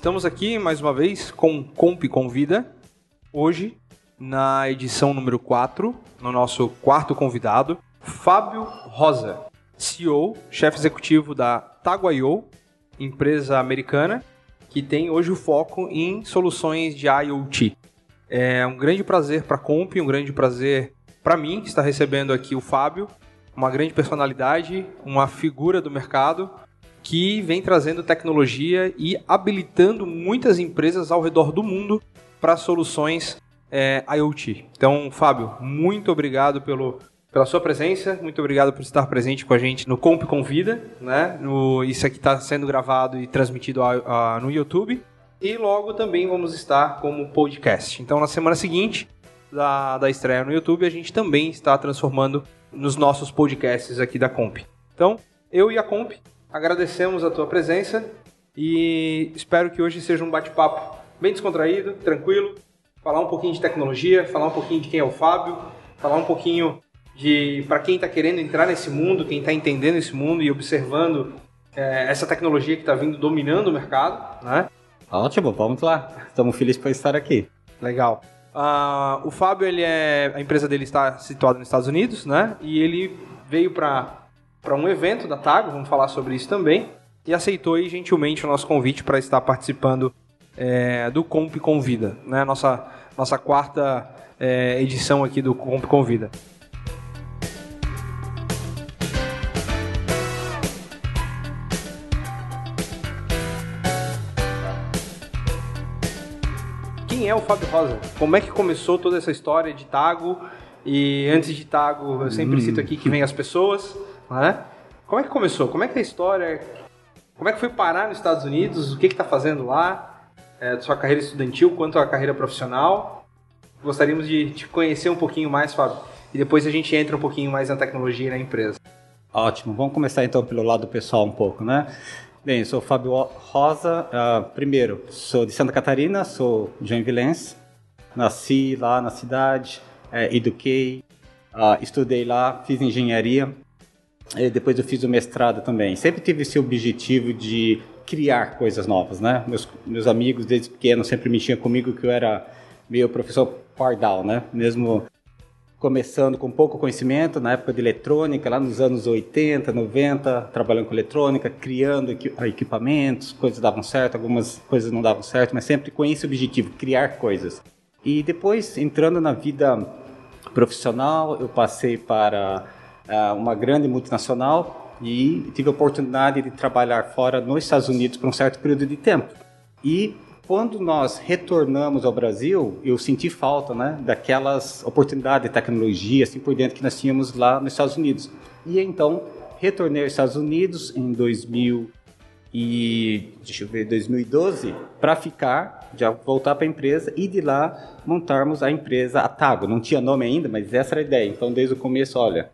Estamos aqui mais uma vez com Comp Convida. Hoje, na edição número 4, no nosso quarto convidado, Fábio Rosa, CEO, chefe executivo da Taguaio, empresa americana que tem hoje o foco em soluções de IoT. É um grande prazer para a Comp, um grande prazer para mim estar recebendo aqui o Fábio, uma grande personalidade, uma figura do mercado que vem trazendo tecnologia e habilitando muitas empresas ao redor do mundo para soluções é, IoT. Então, Fábio, muito obrigado pelo, pela sua presença, muito obrigado por estar presente com a gente no Comp Convida, né? No, isso aqui está sendo gravado e transmitido a, a, no YouTube. E logo também vamos estar como podcast. Então, na semana seguinte da, da estreia no YouTube, a gente também está transformando nos nossos podcasts aqui da Comp. Então, eu e a Comp agradecemos a tua presença e espero que hoje seja um bate-papo bem descontraído, tranquilo, falar um pouquinho de tecnologia, falar um pouquinho de quem é o Fábio, falar um pouquinho de para quem está querendo entrar nesse mundo, quem está entendendo esse mundo e observando é, essa tecnologia que está vindo dominando o mercado, né? Ótimo, vamos lá. Estamos felizes por estar aqui. Legal. Uh, o Fábio, ele é, a empresa dele está situada nos Estados Unidos, né? E ele veio para para um evento da Tago, vamos falar sobre isso também, e aceitou aí, gentilmente o nosso convite para estar participando é, do Comp Convida, né? Nossa nossa quarta é, edição aqui do Comp Convida. quem é o Fábio Rosa? Como é que começou toda essa história de Tago? E antes de Tago, eu sempre hum. cito aqui que vem as pessoas, né? Como é que começou? Como é que é a história? Como é que foi parar nos Estados Unidos? O que está fazendo lá? É, sua carreira estudantil quanto à carreira profissional? Gostaríamos de te conhecer um pouquinho mais, Fábio. E depois a gente entra um pouquinho mais na tecnologia e na empresa. Ótimo. Vamos começar então pelo lado pessoal um pouco, né? Bem, sou Fábio Rosa. Uh, primeiro, sou de Santa Catarina, sou joinvilense. Nasci lá na cidade, é, eduquei, uh, estudei lá, fiz engenharia. E depois eu fiz o mestrado também. Sempre tive esse objetivo de criar coisas novas, né? Meus, meus amigos desde pequeno sempre mexiam comigo que eu era meio professor pardal, né? Mesmo começando com pouco conhecimento, na época de eletrônica, lá nos anos 80, 90, trabalhando com eletrônica, criando equipamentos, coisas davam certo, algumas coisas não davam certo, mas sempre com esse objetivo, criar coisas. E depois, entrando na vida profissional, eu passei para uma grande multinacional e tive a oportunidade de trabalhar fora nos Estados Unidos por um certo período de tempo. E quando nós retornamos ao Brasil, eu senti falta né, daquelas oportunidades de tecnologia, assim por dentro, que nós tínhamos lá nos Estados Unidos. E então, retornei aos Estados Unidos em 2000 e, deixa eu ver, 2012, para ficar, já voltar para a empresa e de lá montarmos a empresa Atago. Não tinha nome ainda, mas essa era a ideia. Então, desde o começo, olha,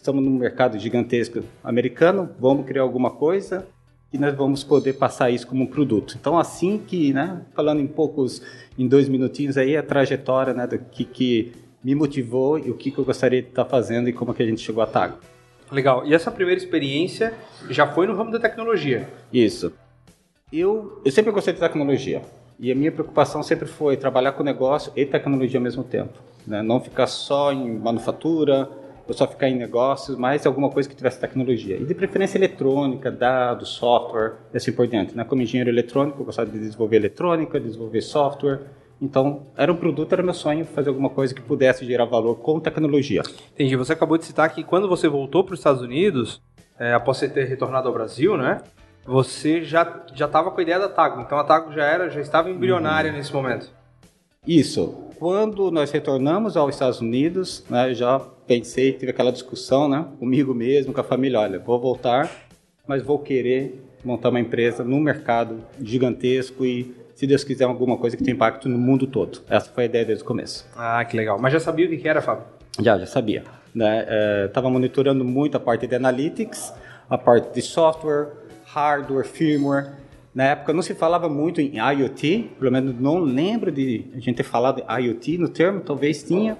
estamos num mercado gigantesco americano, vamos criar alguma coisa, e nós vamos poder passar isso como um produto. Então, assim que, né, falando em poucos, em dois minutinhos aí, a trajetória, né, do que, que me motivou e o que, que eu gostaria de estar fazendo e como que a gente chegou a Tago. Legal. E essa primeira experiência já foi no ramo da tecnologia? Isso. Eu, eu sempre gostei de tecnologia. E a minha preocupação sempre foi trabalhar com negócio e tecnologia ao mesmo tempo. Né? Não ficar só em manufatura, ou só ficar em negócios, mas alguma coisa que tivesse tecnologia. E de preferência eletrônica, dados, software, e assim por diante. Né? Como engenheiro eletrônico, eu gostava de desenvolver eletrônica, desenvolver software. Então, era um produto, era meu sonho fazer alguma coisa que pudesse gerar valor com tecnologia. Entendi. Você acabou de citar que quando você voltou para os Estados Unidos, é, após você ter retornado ao Brasil, né? Você já já estava com a ideia da Tago. Então a Tago já era, já estava embrionária uhum. nesse momento. Isso. Quando nós retornamos aos Estados Unidos, né, já pensei, tive aquela discussão, né, comigo mesmo, com a família, olha, vou voltar, mas vou querer montar uma empresa num mercado gigantesco e, se Deus quiser, alguma coisa que tenha impacto no mundo todo. Essa foi a ideia desde o começo. Ah, que legal. Mas já sabia o que era, Fábio? Já, já sabia. Estava né? é, monitorando muito a parte de analytics, a parte de software, hardware, firmware, na época não se falava muito em IoT, pelo menos não lembro de a gente ter falado IoT no termo, talvez tinha,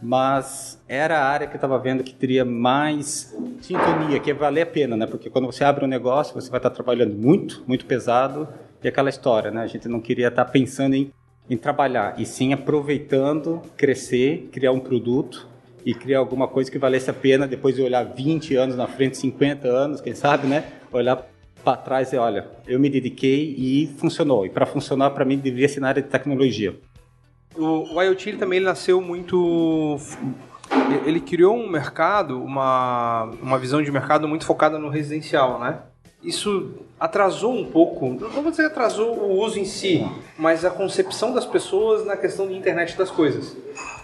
mas era a área que eu estava vendo que teria mais sintonia, que ia valer a pena, né? Porque quando você abre um negócio, você vai estar trabalhando muito, muito pesado E aquela história, né? A gente não queria estar tá pensando em, em trabalhar, e sim aproveitando, crescer, criar um produto e criar alguma coisa que valesse a pena depois de olhar 20 anos na frente, 50 anos, quem sabe, né? Olhar para trás e olha, eu me dediquei e funcionou. E para funcionar, para mim, deveria ser na área de tecnologia. O, o IoT ele também ele nasceu muito. Ele criou um mercado, uma, uma visão de mercado muito focada no residencial, né? Isso atrasou um pouco, não vou dizer atrasou o uso em si, mas a concepção das pessoas na questão de internet das coisas.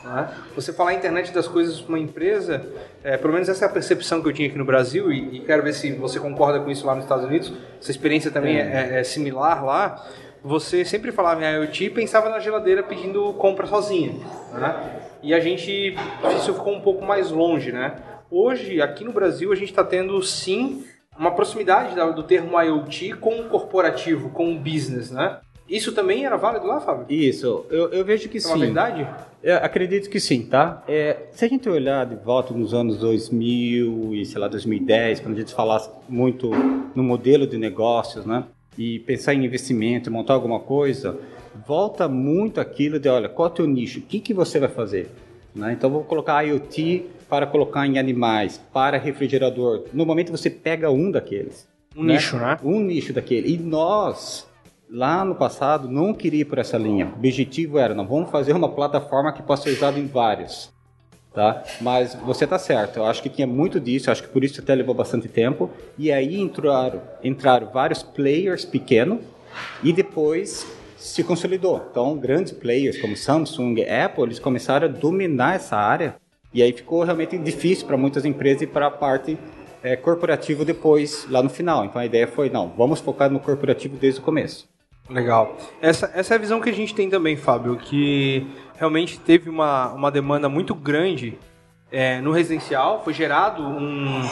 Né? Você falar internet das coisas para uma empresa, é, pelo menos essa é a percepção que eu tinha aqui no Brasil, e, e, quero ver se você concorda com isso lá nos Estados Unidos, essa experiência também é, é, é similar lá. Você sempre falava em IoT e pensava na geladeira pedindo compra sozinha. Né? E a gente, isso ficou um pouco mais longe. Né? Hoje, aqui no Brasil, a gente está tendo sim uma proximidade do termo IoT com o corporativo, com o business, né? Isso também era válido lá, Fábio? Isso, eu, eu vejo que é sim. É uma verdade? Eu acredito que sim, tá? É, se a gente olhar de volta nos anos 2000 e, sei lá, 2010, quando a gente falasse muito no modelo de negócios, né? E pensar em investimento, montar alguma coisa, volta muito aquilo de, olha, qual é o teu nicho? O que, que você vai fazer? Né? Então, vou colocar IoT para colocar em animais, para refrigerador. No momento você pega um daqueles. Um né? nicho, né? Um nicho daquele. E nós, lá no passado, não queria ir por essa linha. O objetivo era, não, vamos fazer uma plataforma que possa ser usada em vários. Tá? Mas você está certo, eu acho que tinha muito disso, acho que por isso até levou bastante tempo. E aí entraram, entraram vários players pequenos e depois se consolidou. Então, grandes players como Samsung, Apple, eles começaram a dominar essa área e aí ficou realmente difícil para muitas empresas e para a parte é, corporativa depois, lá no final. Então a ideia foi, não, vamos focar no corporativo desde o começo. Legal. Essa, essa é a visão que a gente tem também, Fábio, que realmente teve uma, uma demanda muito grande é, no residencial, foi gerado um,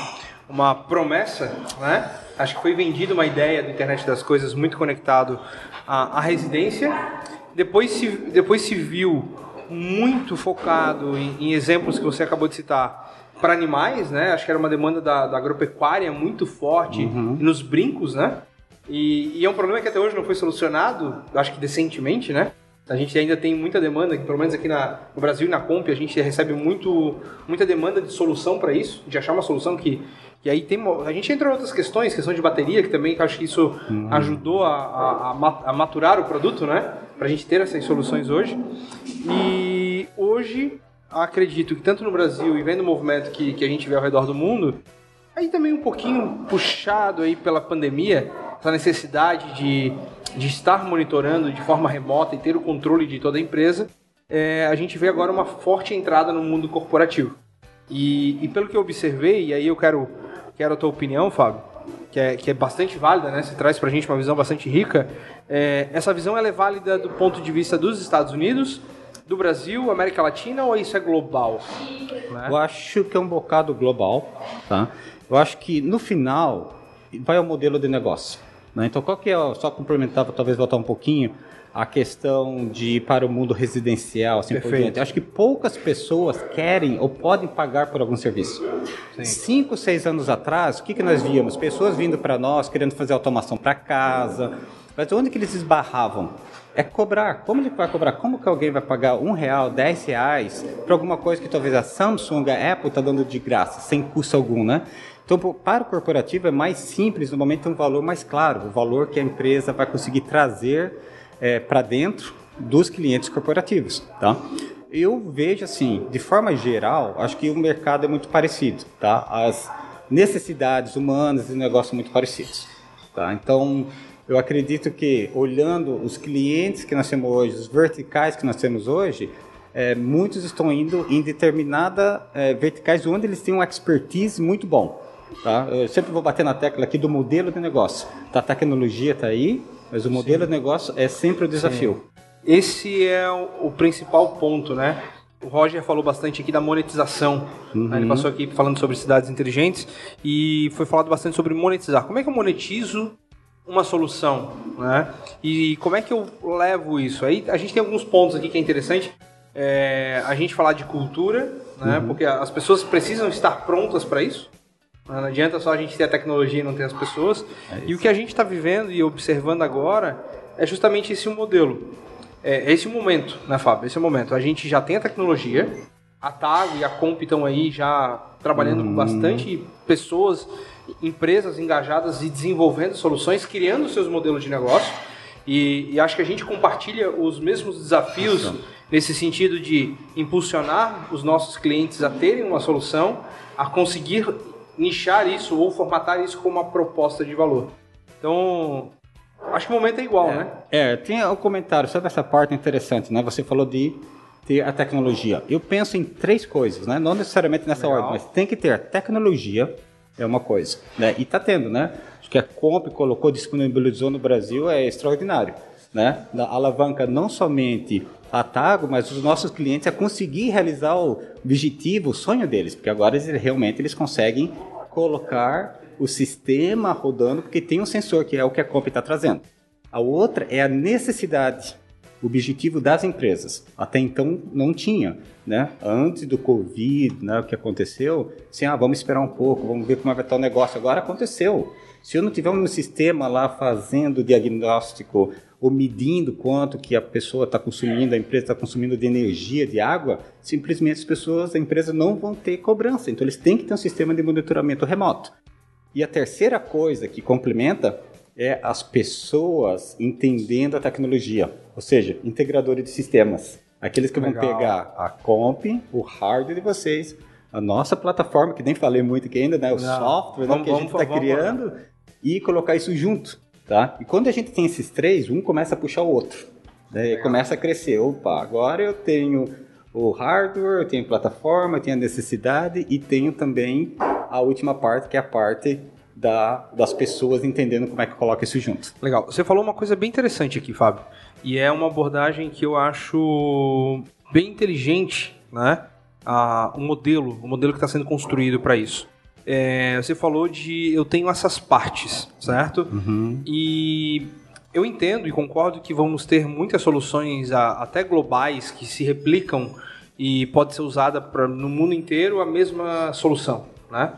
uma promessa, né? Acho que foi vendida uma ideia do internet das coisas muito conectado à, à residência. Depois se, depois se viu muito focado em, em exemplos que você acabou de citar para animais, né? Acho que era uma demanda da, da agropecuária muito forte uhum. nos brincos, né? E, e, é um problema que até hoje não foi solucionado, acho que decentemente, né? A gente ainda tem muita demanda, pelo menos aqui na, no Brasil e na Comp, a gente recebe muito, muita demanda de solução para isso, de achar uma solução que, que aí tem. A gente entra em outras questões, questão de bateria, que também acho que isso uhum. ajudou a, a, a, maturar o produto, né? Para a gente ter essas soluções hoje. E hoje, acredito que tanto no Brasil e vendo o movimento que, que a gente vê ao redor do mundo, aí também um pouquinho puxado aí pela pandemia, essa necessidade de, de estar monitorando de forma remota e ter o controle de toda a empresa, é, a gente vê agora uma forte entrada no mundo corporativo. E, e pelo que eu observei, e aí eu quero, quero a tua opinião, Fábio, que é, que é bastante válida, né? Você traz pra gente uma visão bastante rica. É, essa visão ela é válida do ponto de vista dos Estados Unidos, do Brasil, América Latina ou isso é global? Né? Eu acho que é um bocado global, tá? Eu acho que no final vai ao modelo de negócio. Né? Então, qual que é, só complementar, talvez voltar um pouquinho, a questão de ir para o mundo residencial, assim Perfeito. por diante. Acho que poucas pessoas querem ou podem pagar por algum serviço. Sim. Cinco, seis anos atrás, o que, que nós víamos? Pessoas vindo para nós querendo fazer automação para casa. Mas onde que eles esbarravam? É cobrar. Como ele vai cobrar? Como que alguém vai pagar um real, dez reais para alguma coisa que talvez a Samsung, a Apple está dando de graça, sem custo algum, né? Então, para o corporativo é mais simples, no momento um valor mais claro, o valor que a empresa vai conseguir trazer é, para dentro dos clientes corporativos, tá? Eu vejo assim, de forma geral, acho que o mercado é muito parecido, tá? As necessidades humanas e negócios são muito parecidos, tá? Então, eu acredito que olhando os clientes que nós temos hoje, os verticais que nós temos hoje, é, muitos estão indo em determinada é, verticais onde eles têm uma expertise muito bom. Tá? Eu sempre vou bater na tecla aqui do modelo de negócio. Tá, a tecnologia está aí, mas o modelo Sim. de negócio é sempre o desafio. Sim. Esse é o, principal ponto, né? O Roger falou bastante aqui da monetização. Uhum. Né? Ele passou aqui falando sobre cidades inteligentes e foi falado bastante sobre monetizar. Como é que eu monetizo uma solução, né? E como é que eu levo isso? Aí a gente tem alguns pontos aqui que é interessante. É, a gente falar de cultura, né? Uhum. Porque as pessoas precisam estar prontas para isso. Não adianta só a gente ter a tecnologia e não ter as pessoas. É e o que a gente está vivendo e observando agora é justamente esse modelo. É esse momento, né, Fábio? Esse momento. A gente já tem a tecnologia, a TAG e a Comp estão aí já trabalhando hum. com bastante pessoas, empresas engajadas e desenvolvendo soluções, criando seus modelos de negócio. E, e acho que a gente compartilha os mesmos desafios Nossa. nesse sentido de impulsionar os nossos clientes a terem uma solução, a conseguir nichar isso ou formatar isso como uma proposta de valor. Então, acho que o momento é igual, é, né? É, tem um comentário sobre essa parte interessante, né? Você falou de ter a tecnologia. Eu penso em três coisas, né? Não necessariamente nessa Legal. ordem, mas tem que ter a tecnologia, é uma coisa, né? E tá tendo, né? Acho que a Comp colocou, disponibilizou no Brasil é extraordinário, né? Da alavanca não somente a Tago, mas os nossos clientes a conseguir realizar o objetivo, o sonho deles, porque agora eles, realmente eles conseguem colocar o sistema rodando, porque tem um sensor que é o que a Comp está trazendo. A outra é a necessidade o objetivo das empresas. Até então não tinha, né? Antes do Covid, né, o que aconteceu, assim, ah, vamos esperar um pouco, vamos ver como vai estar o negócio. Agora aconteceu. Se eu não tiver um sistema lá fazendo diagnóstico ou medindo quanto que a pessoa está consumindo, a empresa está consumindo de energia, de água, simplesmente as pessoas, a empresa não vão ter cobrança. Então eles têm que ter um sistema de monitoramento remoto. E a terceira coisa que complementa é as pessoas entendendo a tecnologia, ou seja, integradores de sistemas. Aqueles que Legal. vão pegar a comp, o hardware de vocês, a nossa plataforma, que nem falei muito aqui ainda, né? O Não. software né, vamos, que a gente está criando, e colocar isso junto, tá? E quando a gente tem esses três, um começa a puxar o outro. Né? Começa a crescer. Opa, agora eu tenho o hardware, eu tenho plataforma, eu tenho a necessidade e tenho também a última parte, que é a parte da, das pessoas entendendo como é que coloca isso junto. Legal. Você falou uma coisa bem interessante aqui, Fábio. E é uma abordagem que eu acho bem inteligente, né? Ah, o modelo, o modelo que está sendo construído para isso. É, você falou de eu tenho essas partes, certo? Uhum. E eu entendo e concordo que vamos ter muitas soluções até globais que se replicam e pode ser usada pra, no mundo inteiro a mesma solução, né?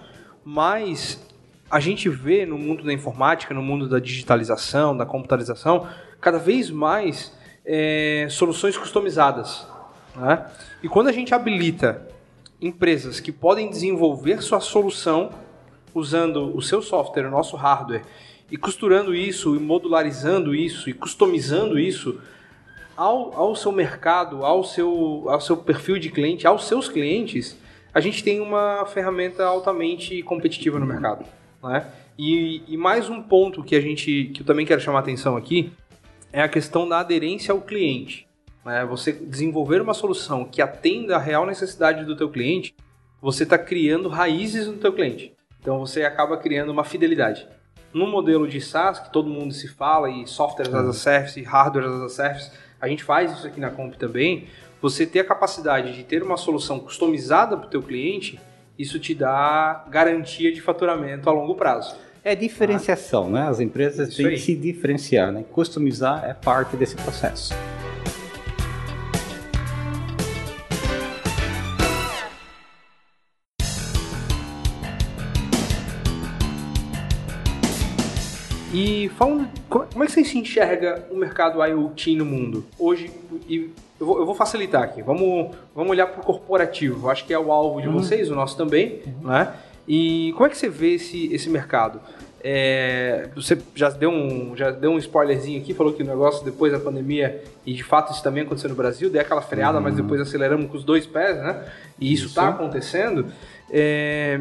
Mas a gente vê no mundo da informática, no mundo da digitalização, da computarização, cada vez mais é, soluções customizadas. Né? E quando a gente habilita empresas que podem desenvolver sua solução usando o seu software, o nosso hardware, e costurando isso, e modularizando isso, e customizando isso ao, ao seu mercado, ao seu, ao seu perfil de cliente, aos seus clientes, a gente tem uma ferramenta altamente competitiva no mercado. Né? E, e, mais um ponto que a gente que eu também quero chamar a atenção aqui é a questão da aderência ao cliente. Né? Você desenvolver uma solução que atenda a real necessidade do teu cliente, você está criando raízes no teu cliente. Então você acaba criando uma fidelidade. No modelo de SaaS, que todo mundo se fala, e software as a service, hardware as a service, a gente faz isso aqui na Comp também, você ter a capacidade de ter uma solução customizada para o teu cliente, isso te dá garantia de faturamento a longo prazo. É diferenciação, ah. né? As empresas têm aí. que se diferenciar, né? Customizar é parte desse processo. E falando, como é que você se enxerga o mercado IoT no mundo? Hoje, e eu vou, eu vou facilitar aqui. Vamos, vamos olhar para o corporativo. Acho que é o alvo de uhum. vocês, o nosso também, uhum. né? E como é que você vê esse, esse mercado? É, você já deu, um, já deu um spoilerzinho aqui, falou que o negócio depois da pandemia, e de fato isso também aconteceu no Brasil, deu aquela freada, uhum. mas depois aceleramos com os dois pés, né? E isso está acontecendo. É,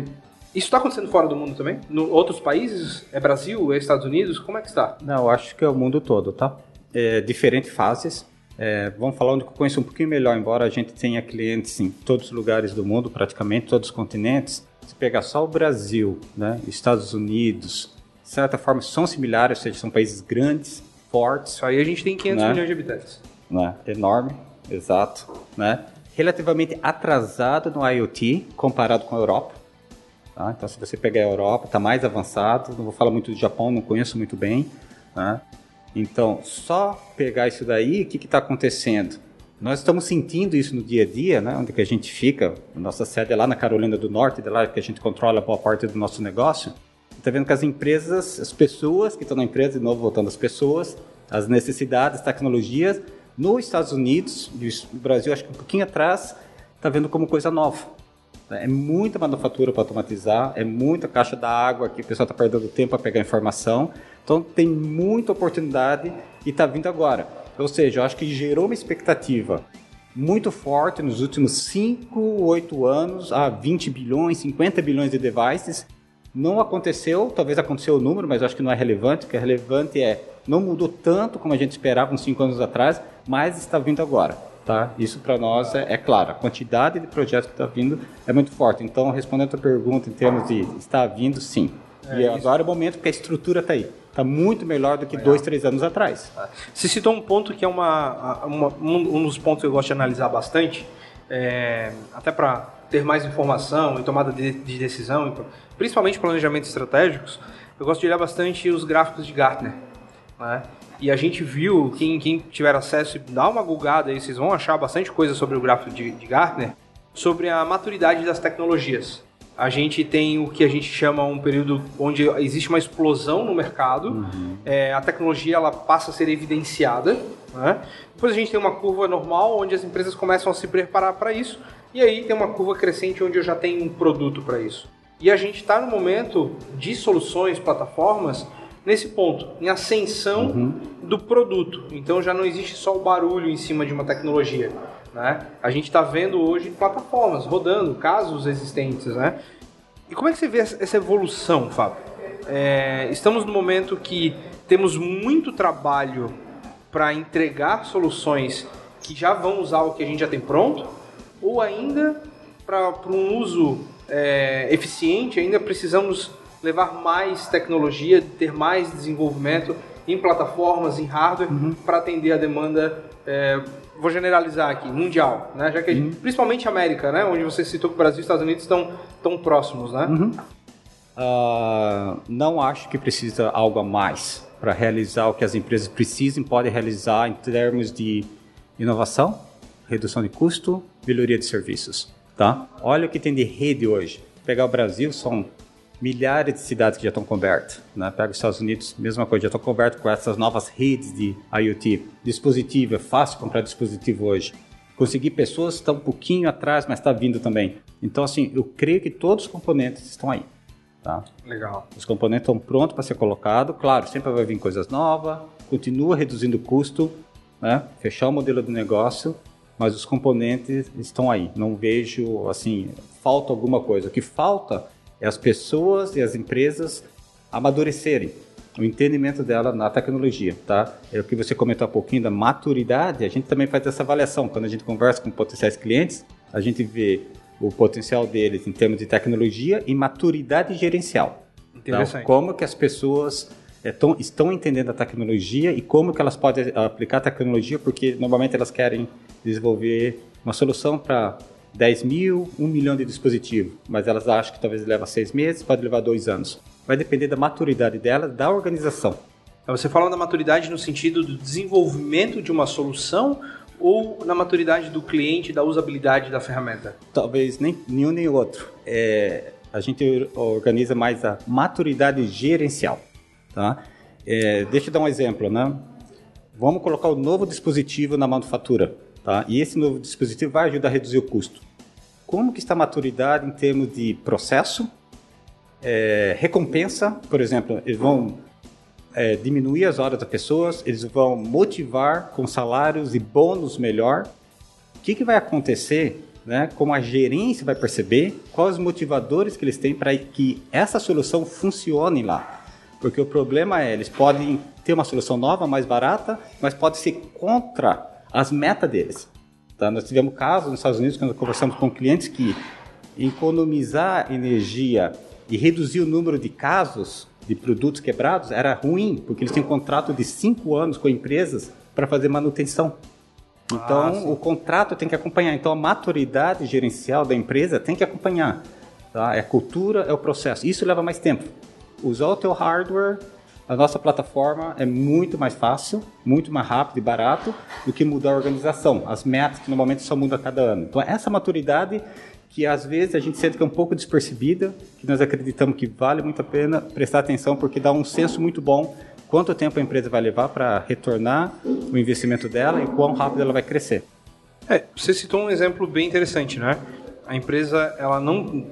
isso está acontecendo fora do mundo também? Em outros países? É Brasil? É Estados Unidos? Como é que está? Não, acho que é o mundo todo, tá? É, diferentes fases. É, vamos falar onde eu conheço um pouquinho melhor, embora a gente tenha clientes em todos os lugares do mundo, praticamente todos os continentes. Se pegar só o Brasil, né, Estados Unidos, de certa forma são similares, ou seja, são países grandes, fortes. Aí a gente tem 500 né? milhões de habitantes. Né? Enorme, exato. Né? Relativamente atrasado no IoT comparado com a Europa. Tá? Então, se você pegar a Europa, está mais avançado. Não vou falar muito do Japão, não conheço muito bem. Né? Então, só pegar isso daí, o que está acontecendo? Nós estamos sentindo isso no dia a dia, né? onde que a gente fica, nossa sede é lá na Carolina do Norte, de lá que a gente controla boa parte do nosso negócio. Está vendo que as empresas, as pessoas que estão na empresa, de novo voltando às pessoas, as necessidades, tecnologias, nos Estados Unidos, no Brasil, acho que um pouquinho atrás, está vendo como coisa nova. É muita manufatura para automatizar, é muita caixa da água que o pessoal está perdendo tempo para pegar informação. Então tem muita oportunidade e está vindo agora. Ou seja, eu acho que gerou uma expectativa muito forte nos últimos 5, 8 anos, a 20 bilhões, 50 bilhões de devices. Não aconteceu, talvez aconteceu o número, mas acho que não é relevante. O que é relevante é, não mudou tanto como a gente esperava uns 5 anos atrás, mas está vindo agora. Tá? Isso para nós é, é, claro. A quantidade de projetos que está vindo é muito forte. Então, respondendo a tua pergunta em termos de está vindo, sim. É, e agora é o momento porque a estrutura está aí. Está muito melhor do que Legal. dois, três anos atrás. Você citou um ponto que é uma, uma um dos pontos que eu gosto de analisar bastante, é, até para ter mais informação e tomada de, de decisão, principalmente planejamentos estratégicos, eu gosto de olhar bastante os gráficos de Gartner. Né? E a gente viu, quem, quem tiver acesso, dá uma googada aí, vocês vão achar bastante coisa sobre o gráfico de, de Gartner, sobre a maturidade das tecnologias a gente tem o que a gente chama um período onde existe uma explosão no mercado, uhum. é, a tecnologia ela passa a ser evidenciada, né? depois a gente tem uma curva normal onde as empresas começam a se preparar para isso, e aí tem uma curva crescente onde eu já tenho um produto para isso. E a gente está no momento de soluções, plataformas, nesse ponto, em ascensão uhum. do produto. Então já não existe só o barulho em cima de uma tecnologia. Né? A gente está vendo hoje plataformas rodando, casos existentes. Né? E como é que você vê essa evolução, Fábio? É, estamos no momento que temos muito trabalho para entregar soluções que já vão usar o que a gente já tem pronto, ou ainda para um uso é, eficiente, ainda precisamos levar mais tecnologia, ter mais desenvolvimento em plataformas, em hardware, uhum. para atender a demanda é, vou generalizar aqui, mundial, né? Já que uhum. gente, principalmente América, né? Onde você citou que o Brasil e os Estados Unidos estão tão próximos, né? Uhum. Uh, não acho que precisa algo a mais para realizar o que as empresas precisam, podem realizar em termos de inovação, redução de custo, melhoria de serviços, tá? Olha o que tem de rede hoje. Pegar o Brasil, são milhares de cidades que já estão cobertas. Né? Pega os Estados Unidos, mesma coisa, já estão cobertos com essas novas redes de IoT. Dispositivo, é fácil comprar dispositivo hoje. Conseguir pessoas está um pouquinho atrás, mas está vindo também. Então, assim, eu creio que todos os componentes estão aí. Tá? Legal. Os componentes estão prontos para ser colocados. Claro, sempre vai vir coisas novas, continua reduzindo o custo, né? fechar o modelo do negócio, mas os componentes estão aí. Não vejo, assim, falta alguma coisa. O que falta é as pessoas e as empresas amadurecerem o entendimento dela na tecnologia, tá? É o que você comentou há pouquinho da maturidade, a gente também faz essa avaliação. Quando a gente conversa com potenciais clientes, a gente vê o potencial deles em termos de tecnologia e maturidade gerencial. Então, como que as pessoas é, tão, estão entendendo a tecnologia e como que elas podem aplicar a tecnologia, porque normalmente elas querem desenvolver uma solução para 10 mil, 1 milhão de dispositivos, mas elas acham que talvez leva seis meses, pode levar dois anos. Vai depender da maturidade dela, da organização. Você fala da maturidade no sentido do desenvolvimento de uma solução ou na maturidade do cliente, da usabilidade da ferramenta? Talvez nem nenhum nem outro. É, a gente organiza mais a maturidade gerencial. Tá? É, deixa eu dar um exemplo. Né? Vamos colocar o um novo dispositivo na manufatura. Tá? E esse novo dispositivo vai ajudar a reduzir o custo. Como que está a maturidade em termos de processo, é, recompensa, por exemplo, eles vão é, diminuir as horas das pessoas, eles vão motivar com salários e bônus melhor. O que, que vai acontecer, né? Como a gerência vai perceber, quais os motivadores que eles têm para que essa solução funcione lá. Porque o problema é, eles podem ter uma solução nova, mais barata, mas pode ser contra as metas deles. Tá? Nós tivemos casos nos Estados Unidos, quando conversamos com clientes, que economizar energia e reduzir o número de casos de produtos quebrados era ruim, porque eles têm um contrato de cinco anos com empresas para fazer manutenção. Então, ah, o contrato tem que acompanhar. Então, a maturidade gerencial da empresa tem que acompanhar. Tá? É a cultura, é o processo. Isso leva mais tempo. Usar o teu hardware a nossa plataforma é muito mais fácil, muito mais rápido e barato do que mudar a organização. As metas que normalmente só mudam a cada ano. Então, essa maturidade que às vezes a gente sente que é um pouco despercebida, que nós acreditamos que vale muito a pena prestar atenção, porque dá um senso muito bom quanto tempo a empresa vai levar para retornar o investimento dela e quão rápido ela vai crescer. É, você citou um exemplo bem interessante, né? A empresa, ela não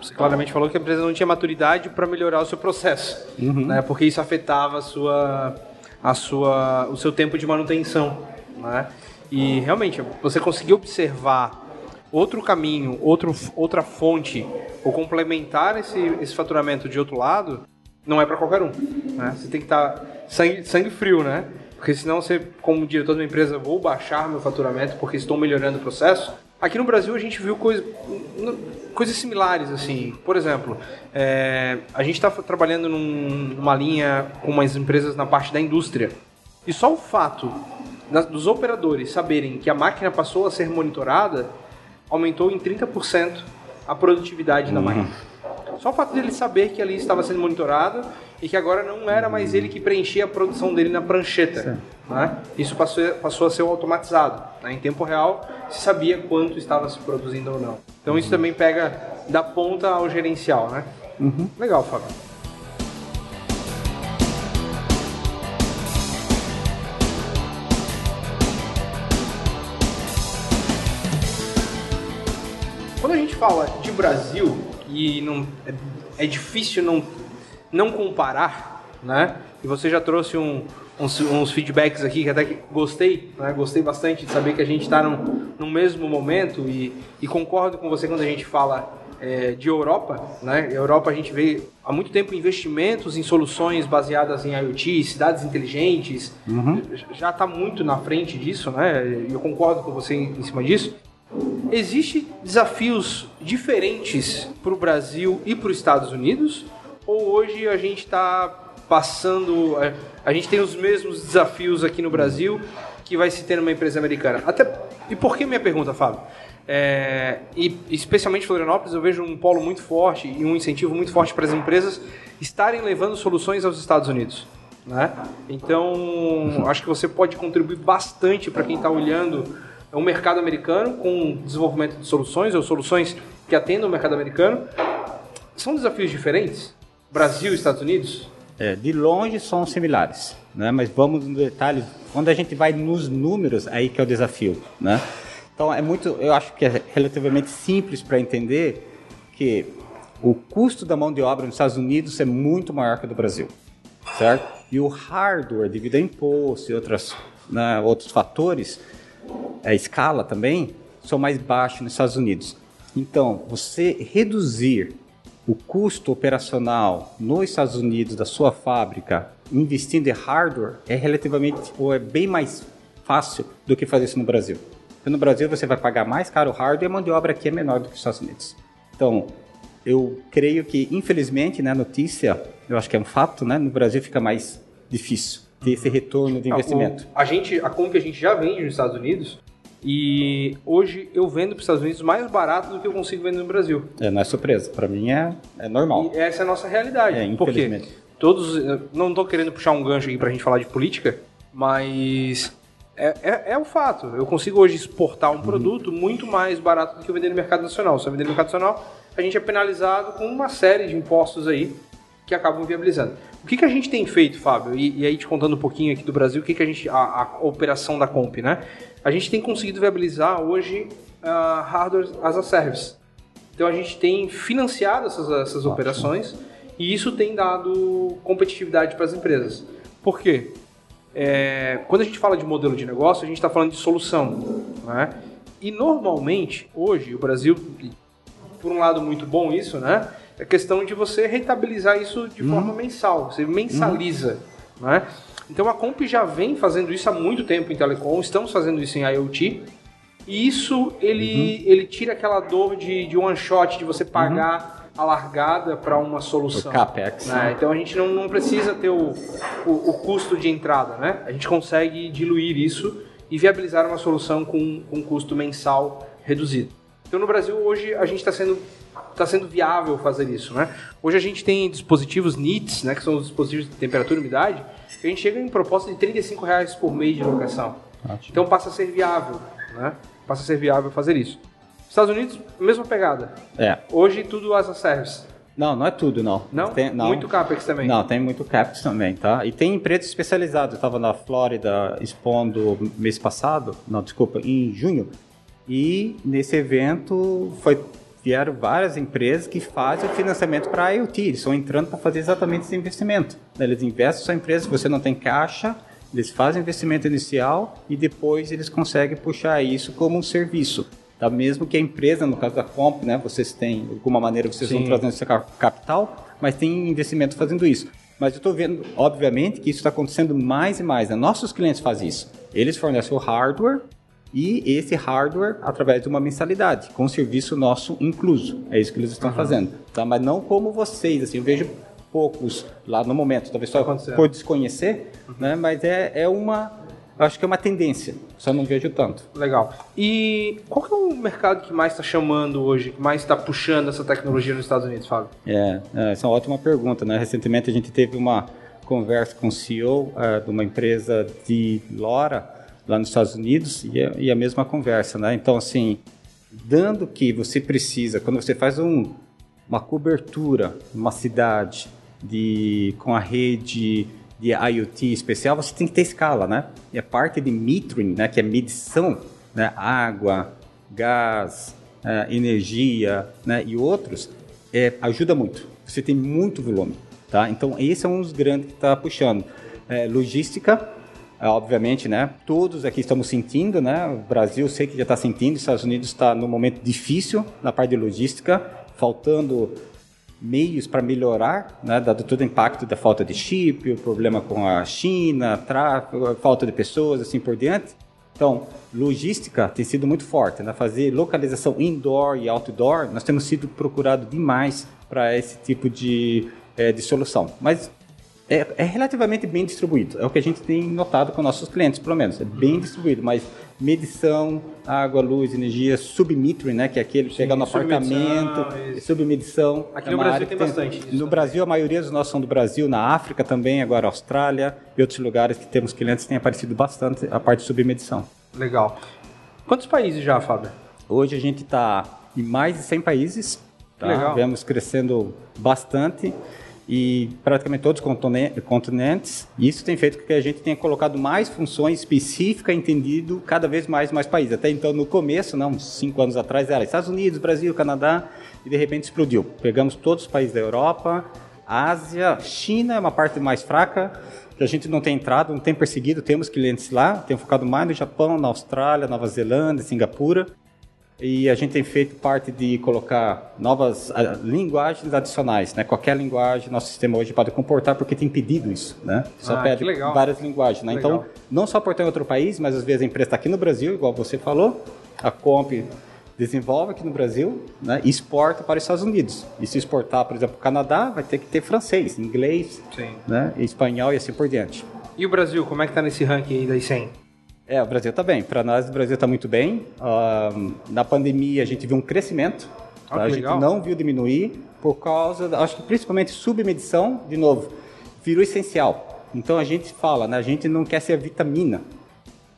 você claramente falou que a empresa não tinha maturidade para melhorar o seu processo, uhum. né? Porque isso afetava a sua, a sua, o seu tempo de manutenção, né? E realmente você conseguiu observar outro caminho, outro, outra fonte ou complementar esse, esse faturamento de outro lado, não é para qualquer um. Né? Você tem que estar tá sangue, sangue frio, né? Porque senão você, como diretor de uma empresa, vou baixar meu faturamento porque estou melhorando o processo. Aqui no Brasil a gente viu coisa, coisas similares, assim. Por exemplo, é, a gente está trabalhando num, numa linha com umas empresas na parte da indústria. E só o fato das, dos operadores saberem que a máquina passou a ser monitorada aumentou em 30% a produtividade uhum. da máquina. Só o fato dele saber que ali estava sendo monitorado e que agora não era mais ele que preenchia a produção dele na prancheta. Né? Isso passou, passou a ser automatizado. Né? Em tempo real, se sabia quanto estava se produzindo ou não. Então isso também pega da ponta ao gerencial. Né? Uhum. Legal, Fábio. Quando a gente fala de Brasil, e não, é, é difícil não, não comparar, né? E você já trouxe um, uns, uns, feedbacks aqui que até que gostei, né? Gostei bastante de saber que a gente está num mesmo momento e, e concordo com você quando a gente fala é, de Europa, né? Europa a gente vê há muito tempo investimentos em soluções baseadas em IoT, cidades inteligentes, uhum. já está muito na frente disso, né? Eu concordo com você em, em cima disso. Existem desafios diferentes para o Brasil e para os Estados Unidos? Ou hoje a gente está passando. É, a gente tem os mesmos desafios aqui no Brasil que vai se ter numa empresa americana? Até, e por que minha pergunta, Fábio? É, e especialmente Florianópolis, eu vejo um polo muito forte e um incentivo muito forte para as empresas estarem levando soluções aos Estados Unidos. Né? Então, acho que você pode contribuir bastante para quem está olhando é um mercado americano com desenvolvimento de soluções ou soluções que atendam o mercado americano. São desafios diferentes? Brasil e Estados Unidos? É, de longe são similares, né? mas vamos no detalhe. Quando a gente vai nos números, aí que é o desafio. Né? Então, é muito, eu acho que é relativamente simples para entender que o custo da mão de obra nos Estados Unidos é muito maior que o do Brasil, certo? E o hardware, devido a imposto e outras, né, outros fatores, a escala também, são mais baixos nos Estados Unidos. Então, você reduzir o custo operacional nos Estados Unidos da sua fábrica investindo em hardware é relativamente ou é bem mais fácil do que fazer isso no Brasil. Porque no Brasil você vai pagar mais caro o hardware e a mão de obra aqui é menor do que nos Estados Unidos. Então, eu creio que, infelizmente, né, a notícia, eu acho que é um fato, né, no Brasil fica mais difícil ter esse retorno de investimento? A, gente, a Comp a gente já vende nos Estados Unidos e hoje eu vendo para os Estados Unidos mais barato do que eu consigo vender no Brasil. É, não é surpresa. Para mim é, é normal. E essa é a nossa realidade. É, infelizmente. Porque todos, não estou querendo puxar um gancho aqui para a gente falar de política, mas é, é, é, o fato. Eu consigo hoje exportar um uhum. produto muito mais barato do que eu vender no mercado nacional. Se eu vender no mercado nacional, a gente é penalizado com uma série de impostos aí que acabam viabilizando. O que, que a gente tem feito, Fábio? E, e aí te contando um pouquinho aqui do Brasil, o que, que a gente. A, a operação da Comp, né? A gente tem conseguido viabilizar hoje uh, hardware as a service. Então a gente tem financiado essas, essas operações e isso tem dado competitividade para as empresas. Por quê? É, quando a gente fala de modelo de negócio, a gente está falando de solução. Né? E normalmente, hoje, o Brasil, por um lado muito bom isso, né? É questão de você rentabilizar isso de uhum. forma mensal. Você mensaliza, uhum. né? Então a Comp já vem fazendo isso há muito tempo em telecom, estamos fazendo isso em IoT. E isso ele, uhum. ele tira aquela dor de, de one shot, de você pagar uhum. a largada para uma solução. O CAPEX. Né? Então a gente não, não precisa ter o, o, o, custo de entrada, né? A gente consegue diluir isso e viabilizar uma solução com, com um custo mensal reduzido. Então no Brasil hoje a gente está sendo está sendo viável fazer isso, né? Hoje a gente tem dispositivos NITs, né, que são os dispositivos de temperatura e umidade, que a gente chega em proposta de 35 reais por mês de locação. Ótimo. Então passa a ser viável, né? Passa a ser viável fazer isso. Estados Unidos, mesma pegada. É. Hoje tudo as a service. Não, não é tudo, não. Não? Tem, não? Muito CAPEX também? Não, tem muito CAPEX também, tá? E tem empresas especializadas. Eu estava na Flórida expondo mês passado, não, desculpa, em junho. E nesse evento foi, vieram várias empresas que fazem o financiamento para a IoT. Eles estão entrando para fazer exatamente esse investimento. Eles investem sua empresa, se você não tem caixa, eles fazem investimento inicial e depois eles conseguem puxar isso como um serviço. Tá? Mesmo que a empresa, no caso da Comp, né, vocês têm, de alguma maneira, vocês Sim. vão trazendo esse capital, mas tem investimento fazendo isso. Mas eu estou vendo, obviamente, que isso está acontecendo mais e mais. Né? Nossos clientes fazem isso. Eles fornecem o hardware e esse hardware através de uma mensalidade, com serviço nosso incluso. É isso que eles estão uhum. fazendo. Tá? Mas não como vocês. Assim, eu vejo poucos lá no momento, talvez só por desconhecer, uhum. né? mas é, é uma acho que é uma tendência, só não vejo tanto. Legal. E qual é o mercado que mais está chamando hoje, que mais está puxando essa tecnologia nos Estados Unidos, Fábio? É, é, essa é uma ótima pergunta, né? Recentemente a gente teve uma conversa com o CEO é, de uma empresa de LoRa lá nos Estados Unidos e a, e a mesma conversa, né? Então, assim, dando que você precisa, quando você faz um, uma cobertura numa cidade de, com a rede de IoT especial, você tem que ter escala, né? E a parte de metering, né, que é medição, né, água, gás, é, energia, né, e outros, é, ajuda muito. Você tem muito volume, tá? Então esse é um dos grandes que está puxando. É, logística, é, obviamente, né? Todos aqui estamos sentindo, né? O Brasil sei que já está sentindo, os Estados Unidos está num momento difícil na parte de logística, faltando meios para melhorar, né, dado todo o impacto da falta de chip, o problema com a China, tráfego, falta de pessoas, assim por diante. Então, logística tem sido muito forte, né? fazer localização indoor e outdoor, nós temos sido procurado demais para esse tipo de, é, de solução. Mas é, é, relativamente bem distribuído. É o que a gente tem notado com nossos clientes, pelo menos. É bem distribuído, mas medição, água, luz, energia, submetering, né, que é aquele que chega no apartamento, submedição. Aqui é no Brasil tem, tem bastante. No Brasil, a maioria dos nossos são do Brasil, na África também, agora Austrália e outros lugares que temos clientes tem aparecido bastante a parte de submedição. Legal. Quantos países já, Fábio? Hoje a gente está em mais de 100 países. Tá? Legal. Vemos crescendo bastante e praticamente todos os continentes. Isso tem feito com que a gente tenha colocado mais funções específicas, entendido cada vez mais mais países. Até então, no começo, não, cinco anos atrás, era Estados Unidos, Brasil, Canadá, e de repente explodiu. Pegamos todos os países da Europa, Ásia, China é uma parte mais fraca, que a gente não tem entrado, não tem perseguido, temos clientes lá, tem focado mais no Japão, na Austrália, Nova Zelândia, Singapura e a gente tem feito parte de colocar novas uh, linguagens adicionais, né? Qualquer linguagem nosso sistema hoje pode comportar porque tem pedido isso, né? Só ah, pede várias linguagens, né? Então, não só portar em outro país, mas às vezes a empresa está aqui no Brasil, igual você falou, a Comp desenvolve aqui no Brasil, né? E exporta para os Estados Unidos. E se exportar, por exemplo, para o Canadá, vai ter que ter francês, inglês, Sim. né? espanhol e assim por diante. E o Brasil, como é que está nesse ranking aí das 100? É, o Brasil está bem. Para nós, o Brasil está muito bem. Uh, na pandemia, a gente viu um crescimento. Ah, tá? A gente legal. não viu diminuir por causa, acho que principalmente submedição, de novo, virou essencial. Então a gente fala, né? A gente não quer ser a vitamina.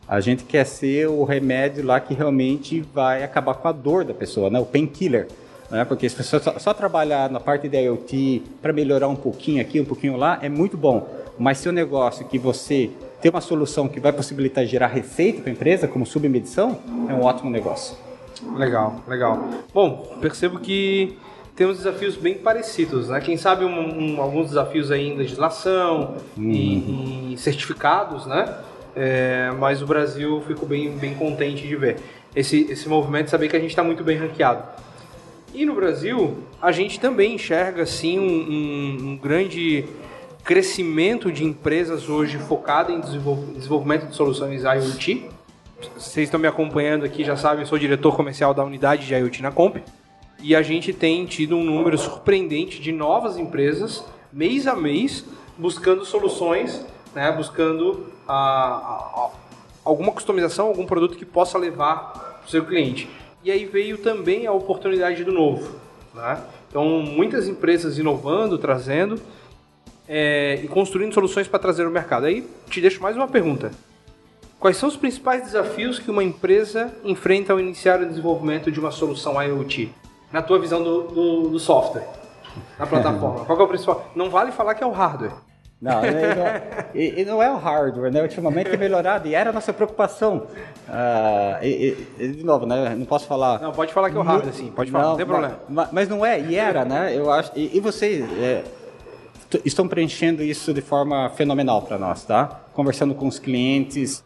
A gente quer ser o remédio lá que realmente vai acabar com a dor da pessoa, né? O painkiller. Né? Porque se você só, só trabalhar na parte da IoT para melhorar um pouquinho aqui, um pouquinho lá, é muito bom. Mas se o negócio que você ter uma solução que vai possibilitar gerar receita para a empresa, como submedição, é um ótimo negócio. Legal, legal. Bom, percebo que temos desafios bem parecidos, né? Quem sabe um, um, alguns desafios aí em legislação uhum. e, e, certificados, né? É, mas o Brasil ficou bem, bem contente de ver esse, esse movimento, saber que a gente está muito bem ranqueado. E no Brasil, a gente também enxerga, assim, um, um, um grande crescimento de empresas hoje focada em desenvolvimento de soluções IoT. Vocês estão me acompanhando aqui, já sabem, sou diretor comercial da unidade de IoT na Comp. E a gente tem tido um número surpreendente de novas empresas, mês a mês, buscando soluções, né, buscando a, a, a, alguma customização, algum produto que possa levar para o seu cliente. E aí veio também a oportunidade do novo. Né? Então, muitas empresas inovando, trazendo é, e construindo soluções para trazer ao mercado. Aí te deixo mais uma pergunta. Quais são os principais desafios que uma empresa enfrenta ao iniciar o desenvolvimento de uma solução IoT? Na tua visão do, do, do software, na plataforma. Qual é o principal? Não vale falar que é o hardware. Não, e não, é, e, e não é o hardware, né? Ultimamente tem melhorado e era a nossa preocupação. Ah, e, de novo, né? Não posso falar. Não, pode falar que é o hardware, sim. Pode falar, não, não tem problema. Mas, mas, não é, e era, né? Eu acho. E, vocês é, estão preenchendo isso de forma fenomenal para nós, tá? Conversando com os clientes.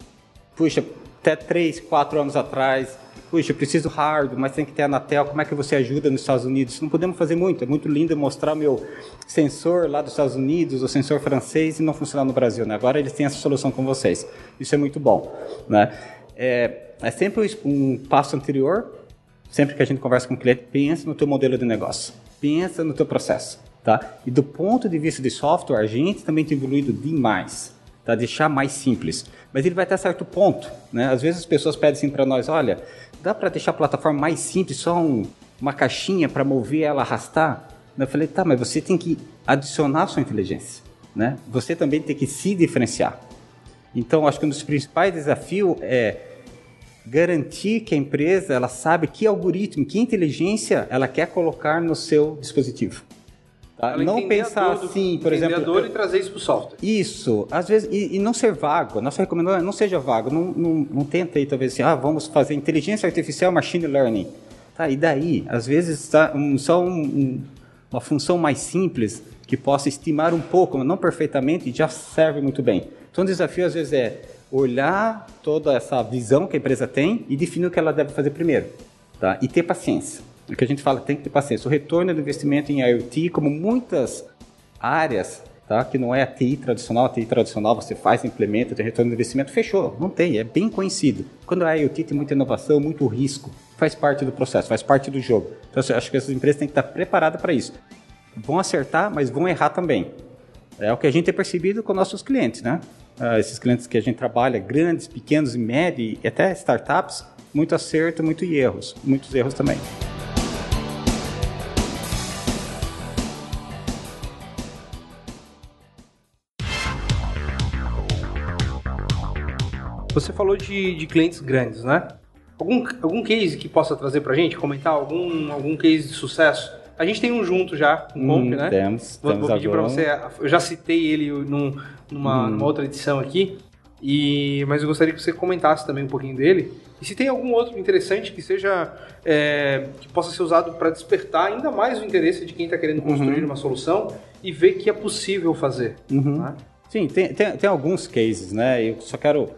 Puxa, até três, quatro anos atrás, puxa, eu preciso hardware, mas tem que ter Anatel, como é que você ajuda nos Estados Unidos? Não podemos fazer muito, é muito lindo mostrar meu sensor lá dos Estados Unidos, o sensor francês, e não funcionar no Brasil, né? Agora eles têm essa solução com vocês. Isso é muito bom, né? É, é sempre um passo anterior, sempre que a gente conversa com o cliente, pensa no teu modelo de negócio, pensa no teu processo, tá? E do ponto de vista de software, a gente também tem evoluído demais, tá? Deixar mais simples. Mas ele vai até certo ponto, né? Às vezes as pessoas pedem assim para nós, olha, dá para deixar a plataforma mais simples, só um, uma caixinha para mover ela arrastar? Eu falei, tá, mas você tem que adicionar sua inteligência, né? Você também tem que se diferenciar. Então, acho que um dos principais desafios é garantir que a empresa ela sabe que algoritmo, que inteligência ela quer colocar no seu dispositivo. Tá? Não pensar assim, por exemplo. Dor e trazer isso para o software. Isso, às vezes, e, e, não ser vago. Nossa recomendação é não seja vago. Não, não, não tenta aí, talvez, assim, ah, vamos fazer inteligência artificial, machine learning. Tá, e daí, às vezes, tá, um, só um, um, uma função mais simples que possa estimar um pouco, mas não perfeitamente, já serve muito bem. Então, o desafio, às vezes, é olhar toda essa visão que a empresa tem e definir o que ela deve fazer primeiro. Tá? E ter paciência. O que a gente fala tem que ter paciência. O retorno do investimento em IoT, como muitas áreas, tá? que não é a TI tradicional, a TI tradicional você faz, implementa, tem retorno do investimento, fechou. Não tem, é bem conhecido. Quando a IoT tem muita inovação, muito risco, faz parte do processo, faz parte do jogo. Então, eu acho que essas empresas têm que estar preparadas para isso. Vão acertar, mas vão errar também. É o que a gente tem percebido com nossos clientes, né? Uh, esses clientes que a gente trabalha, grandes, pequenos e médios, e até startups, muito acerto, muito erros, muitos erros também. Você falou de, de clientes grandes, né? Algum, algum case que possa trazer pra gente, comentar algum, algum case de sucesso? A gente tem um junto já, com um Comp, hum, né? Temos, vou, temos vou pedir para você. Eu já citei ele num, numa, hum. numa, outra edição aqui, e, mas eu gostaria que você comentasse também um pouquinho dele. E se tem algum outro interessante que seja é, que possa ser usado para despertar ainda mais o interesse de quem está querendo construir uhum. uma solução e ver que é possível fazer. Uhum. Né? Sim, tem, tem, tem alguns cases, né? Eu só quero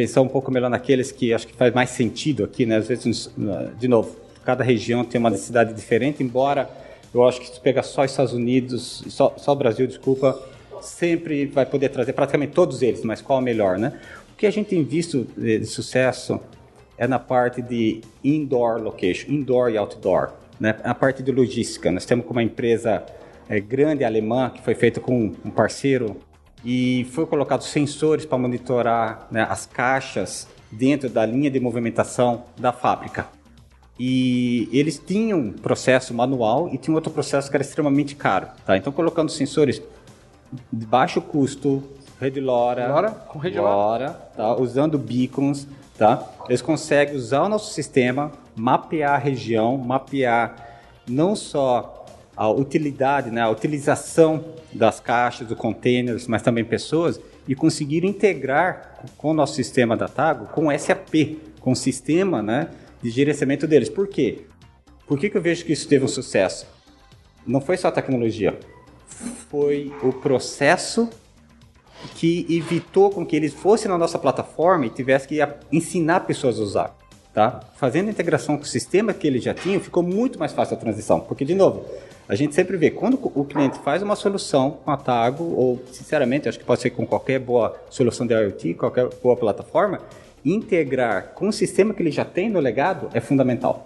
pensar um pouco melhor naqueles que acho que faz mais sentido aqui, né? Às vezes, de novo, cada região tem uma necessidade diferente, embora eu acho que se pega só Estados Unidos, só, só o Brasil, desculpa, sempre vai poder trazer praticamente todos eles, mas qual o melhor, né? O que a gente tem visto de, de sucesso é na parte de indoor location, indoor e outdoor, né? A parte de logística. Nós temos uma empresa é, grande alemã que foi feita com um parceiro e foi colocado sensores para monitorar né, as caixas dentro da linha de movimentação da fábrica. E eles tinham um processo manual e tinham outro processo que era extremamente caro. Tá? Então, colocando sensores de baixo custo, rede LoRa, LoRa? Com rede LoRa, tá? usando beacons, tá? eles conseguem usar o nosso sistema, mapear a região, mapear não só a utilidade, né, a utilização das caixas, dos containers, mas também pessoas, e conseguir integrar com o nosso sistema da Tago com o SAP, com o sistema né, de gerenciamento deles. Por quê? Por que, que eu vejo que isso teve um sucesso? Não foi só a tecnologia, foi o processo que evitou com que eles fossem na nossa plataforma e tivessem que ensinar pessoas a usar. Tá? Fazendo a integração com o sistema que eles já tinham, ficou muito mais fácil a transição. Porque, de novo, a gente sempre vê, quando o cliente faz uma solução com a Tago, ou sinceramente, acho que pode ser com qualquer boa solução de IoT, qualquer boa plataforma, integrar com o sistema que ele já tem no legado é fundamental.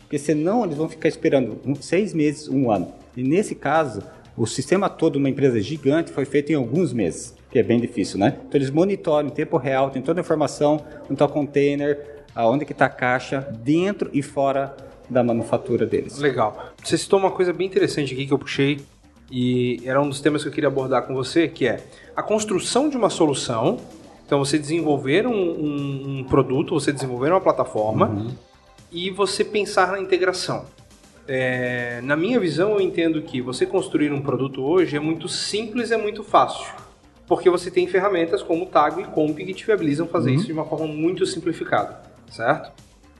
Porque senão eles vão ficar esperando seis meses, um ano. E nesse caso, o sistema todo de uma empresa gigante foi feito em alguns meses, que é bem difícil, né? Então eles monitoram em tempo real, tem toda a informação, onde está o container, aonde que está a caixa, dentro e fora da manufatura deles. Legal. Você citou uma coisa bem interessante aqui que eu puxei e era um dos temas que eu queria abordar com você, que é a construção de uma solução. Então, você desenvolver um, um, um produto, você desenvolver uma plataforma uhum. e você pensar na integração. É, na minha visão, eu entendo que você construir um produto hoje é muito simples, é muito fácil. Porque você tem ferramentas como Tago e Comp que te viabilizam fazer uhum. isso de uma forma muito simplificada, certo?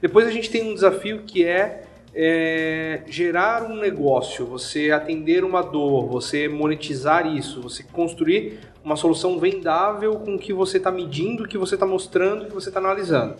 Depois a gente tem um desafio que é, é gerar um negócio, você atender uma dor, você monetizar isso, você construir uma solução vendável com o que você está medindo, o que você está mostrando, o que você está analisando.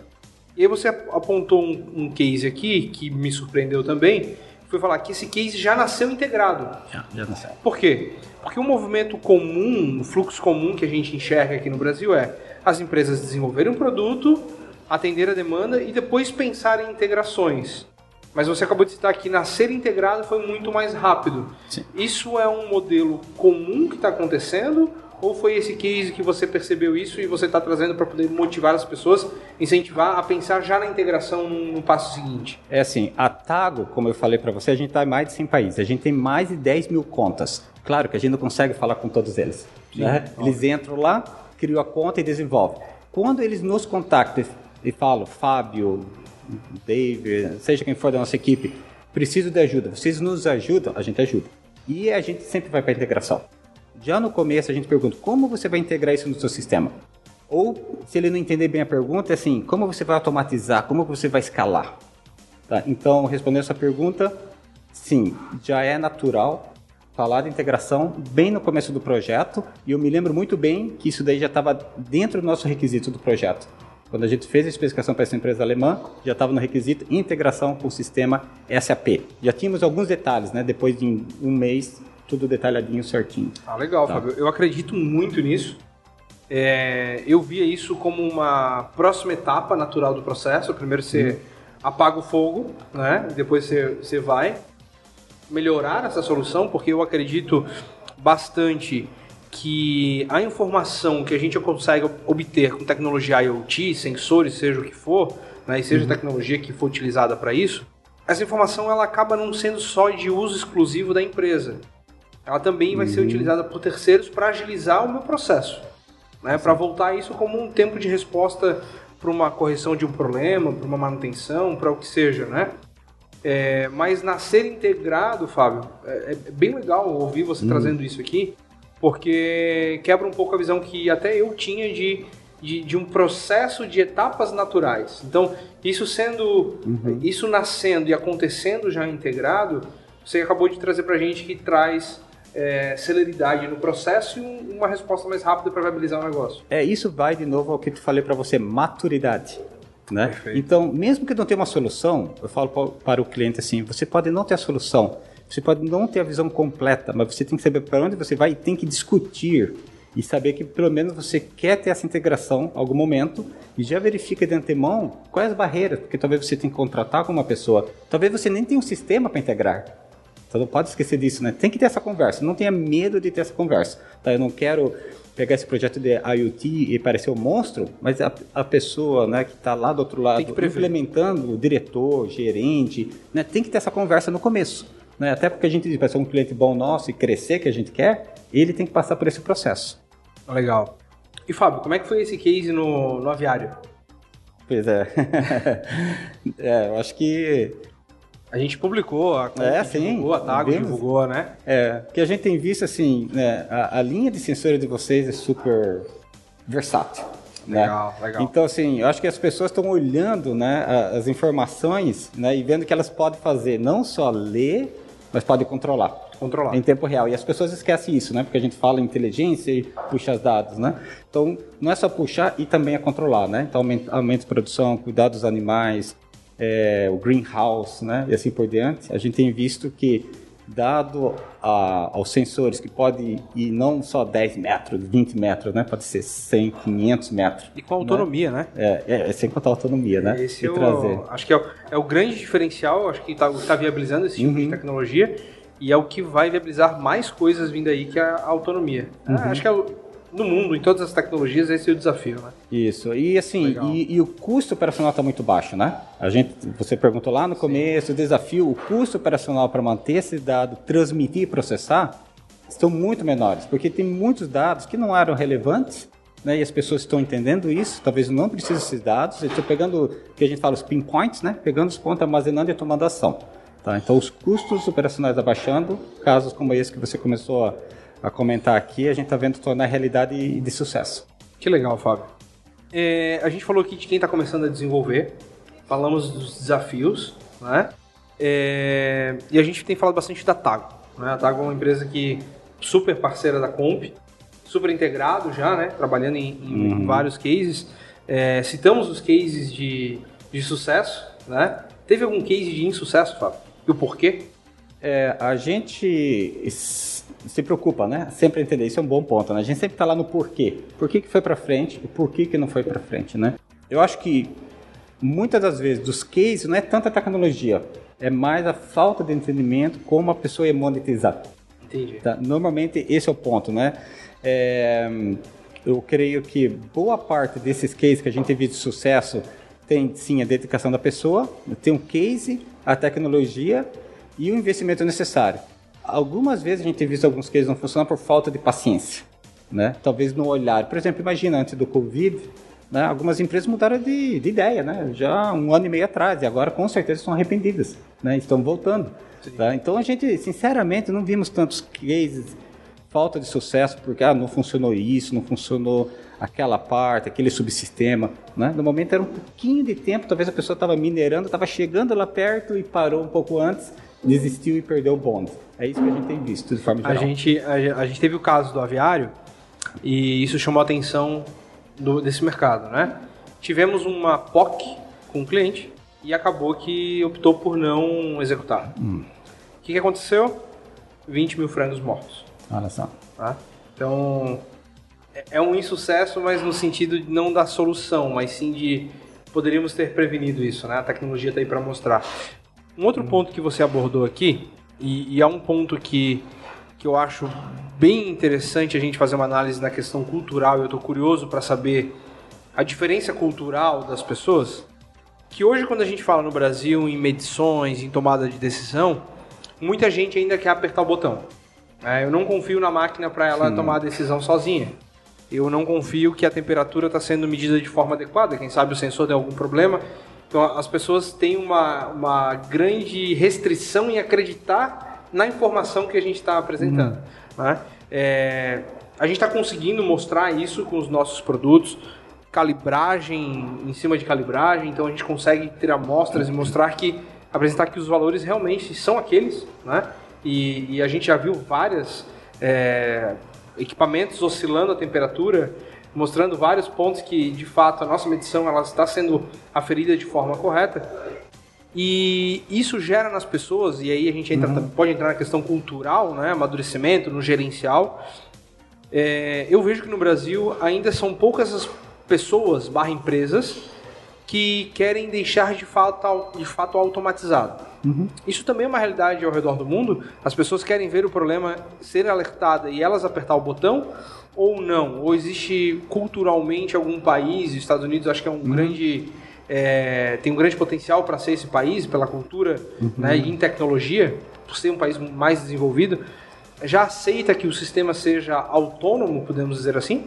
E aí você apontou um, um case aqui que me surpreendeu também, foi falar que esse case já nasceu integrado. Já, já nasceu. Por quê? Porque o um movimento comum, o um fluxo comum que a gente enxerga aqui no Brasil é as empresas desenvolverem um produto, atender a demanda e depois pensar em integrações. Mas você acabou de citar que nascer integrado foi muito mais rápido. Sim. Isso é um modelo comum que está acontecendo ou foi esse case que você percebeu isso e você está trazendo para poder motivar as pessoas, incentivar a pensar já na integração no, passo seguinte? É assim, a Tago, como eu falei para você, a gente está em mais de 100 países. A gente tem mais de 10 mil contas. Claro que a gente não consegue falar com todos eles. Né? Eles entram lá, criam a conta e desenvolvem. Quando eles nos contactam e falam, Fábio, David, seja quem for da nossa equipe, preciso de ajuda, vocês nos ajudam, a gente ajuda. E a gente sempre vai para a integração. Já no começo a gente pergunta como você vai integrar isso no seu sistema. Ou, se ele não entender bem a pergunta, é assim, como você vai automatizar, como você vai escalar? Tá? Então, respondendo essa pergunta, sim, já é natural falar de integração bem no começo do projeto, e eu me lembro muito bem que isso daí já estava dentro do nosso requisito do projeto. Quando a gente fez a especificação para essa empresa alemã, já estava no requisito integração com o sistema SAP. Já tínhamos alguns detalhes, né? Depois de um mês tudo detalhadinho certinho. Ah, legal, tá. Fábio. Eu acredito muito nisso. É, eu via isso como uma próxima etapa natural do processo. Primeiro você uhum. apaga o fogo, né? Depois você, você vai melhorar essa solução, porque eu acredito bastante que a informação que a gente consegue obter com tecnologia IoT, sensores, seja o que for, né, e seja uhum. a tecnologia que for utilizada para isso, essa informação ela acaba não sendo só de uso exclusivo da empresa ela também vai ser uhum. utilizada por terceiros para agilizar o meu processo. Né? Para voltar isso como um tempo de resposta para uma correção de um problema, para uma manutenção, para o que seja, né? É, mas nascer integrado, Fábio, é, é bem legal ouvir você uhum. trazendo isso aqui, porque quebra um pouco a visão que até eu tinha de, de, de um processo de etapas naturais. Então, isso sendo, uhum. isso nascendo e acontecendo já integrado, você acabou de trazer para a gente que traz é, celeridade no processo e uma resposta mais rápida para viabilizar o negócio. É, isso vai de novo ao que eu falei para você, maturidade. Né? Então, mesmo que não tenha uma solução, eu falo para o cliente assim: você pode não ter a solução, você pode não ter a visão completa, mas você tem que saber para onde você vai e tem que discutir e saber que pelo menos você quer ter essa integração em algum momento e já verifica de antemão quais as barreiras, porque talvez você tenha que contratar com uma pessoa, talvez você nem tenha um sistema para integrar. Então não pode esquecer disso, né? Tem que ter essa conversa. Não tenha medo de ter essa conversa. Tá? Eu não quero pegar esse projeto de IoT e parecer um monstro, mas a, a pessoa né, que está lá do outro lado implementando, o diretor, gerente, né, tem que ter essa conversa no começo. Né? Até porque a gente diz, para ser um cliente bom nosso e crescer que a gente quer, ele tem que passar por esse processo. Legal. E Fábio, como é que foi esse case no, no aviário? Pois é. é, eu acho que a gente publicou, a é, sim, divulgou, a Tago divulgou, né? É, que a gente tem visto assim, né, a, a linha de sensores de vocês é super versátil. Né? Legal, né? legal. Então, assim, eu acho que as pessoas estão olhando né, as informações né, e vendo que elas podem fazer, não só ler, mas podem controlar. Controlar. Em tempo real. E as pessoas esquecem isso, né? Porque a gente fala em inteligência e puxa os dados, né? Então, não é só puxar e também é controlar, né? Então, aumento de produção, cuidar dos animais, é, o greenhouse, né, e assim por diante, a gente tem visto que, dado a, aos sensores que pode ir não só 10 metros, 20 metros, né, pode ser 100, 500 metros. E com autonomia, né? né? É, é, é, sem contar a autonomia, né? Esse é o, acho que é o, é o, grande diferencial, acho que está tá viabilizando esse tipo uhum. de tecnologia e é o que vai viabilizar mais coisas vindo aí que a, a autonomia. Uhum. acho que é o no mundo, em todas as tecnologias, esse é o desafio, né? Isso. E assim, e, e, o custo operacional está muito baixo, né? A gente, você perguntou lá no começo, Sim. o desafio, o custo operacional para manter esse dado, transmitir e processar, estão muito menores, porque tem muitos dados que não eram relevantes, né? E as pessoas estão entendendo isso, talvez não precisem desses dados, eles estão pegando, o que a gente fala, os pinpoints, né? Pegando os pontos, armazenando e tomando ação. Tá? Então, os custos operacionais abaixando, casos como esse que você começou a a comentar aqui, a gente está vendo tornar realidade de sucesso. Que legal, Fábio. É, a gente falou aqui de quem está começando a desenvolver, falamos dos desafios, né? É, e a gente tem falado bastante da Tago. Né? A Tago é uma empresa que super parceira da Comp, super integrado já, né? Trabalhando em, em uhum. vários cases. É, citamos os cases de, de sucesso, né? Teve algum case de insucesso, Fábio? E o porquê? É, a gente se preocupa, né? Sempre entender, isso é um bom ponto, né? A gente sempre está lá no porquê. Por que, que foi para frente e por que, que não foi para frente, né? Eu acho que muitas das vezes dos cases não é tanta tecnologia, é mais a falta de entendimento como a pessoa é monetizar. Entendi. Tá? Normalmente esse é o ponto, né? É, eu creio que boa parte desses cases que a gente teve de sucesso tem sim a dedicação da pessoa, tem um case, a tecnologia e o investimento necessário. Algumas vezes a gente tem visto alguns cases não funcionar por falta de paciência, né? Talvez no olhar. Por exemplo, imagina antes do Covid, né, algumas empresas mudaram de, de, ideia, né? Já um ano e meio atrás e agora com certeza estão arrependidas, né? Estão voltando. Tá? Então a gente, sinceramente, não vimos tantos cases falta de sucesso porque ah, não funcionou isso, não funcionou aquela parte, aquele subsistema, né? No momento era um pouquinho de tempo, talvez a pessoa estava minerando, estava chegando lá perto e parou um pouco antes desistiu e perdeu o bonde. É isso que a gente tem visto, de forma geral. A gente, a, a gente teve o caso do aviário e isso chamou a atenção do, desse mercado, né? Tivemos uma POC com o cliente e acabou que optou por não executar. Hum. O que, que aconteceu? 20 mil frangos mortos. Olha só. Tá? Então, é, é um insucesso, mas no sentido de não da solução, mas sim de poderíamos ter prevenido isso, né? A tecnologia está aí para mostrar. Um outro ponto que você abordou aqui, e, e é um ponto que, que eu acho bem interessante a gente fazer uma análise na questão cultural, eu estou curioso para saber a diferença cultural das pessoas, que hoje quando a gente fala no Brasil em medições, em tomada de decisão, muita gente ainda quer apertar o botão. É, eu não confio na máquina para ela Sim. tomar a decisão sozinha. Eu não confio que a temperatura está sendo medida de forma adequada. Quem sabe o sensor tem algum problema então as pessoas têm uma, uma grande restrição em acreditar na informação que a gente está apresentando. Hum. Né? É, a gente está conseguindo mostrar isso com os nossos produtos, calibragem em cima de calibragem, então a gente consegue ter amostras e mostrar que apresentar que os valores realmente são aqueles, né? E, e a gente já viu vários é, equipamentos oscilando a temperatura mostrando vários pontos que, de fato, a nossa medição ela está sendo aferida de forma correta. E isso gera nas pessoas, e aí a gente entra, uhum. pode entrar na questão cultural, né, amadurecimento, no gerencial. É, eu vejo que no Brasil ainda são poucas as pessoas barra empresas que querem deixar de fato, de fato automatizado. Uhum. Isso também é uma realidade ao redor do mundo. As pessoas querem ver o problema ser alertado e elas apertar o botão, ou não? Ou existe culturalmente algum país, os Estados Unidos acho que é um uhum. grande. É, tem um grande potencial para ser esse país, pela cultura uhum. né, e em tecnologia, por ser um país mais desenvolvido, já aceita que o sistema seja autônomo, podemos dizer assim?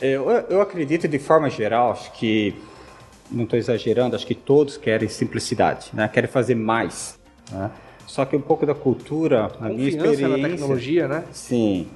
É, eu, eu acredito de forma geral, acho que, não estou exagerando, acho que todos querem simplicidade, né? querem fazer mais. Né? Só que um pouco da cultura, na minha experiência... na tecnologia, né? Sim.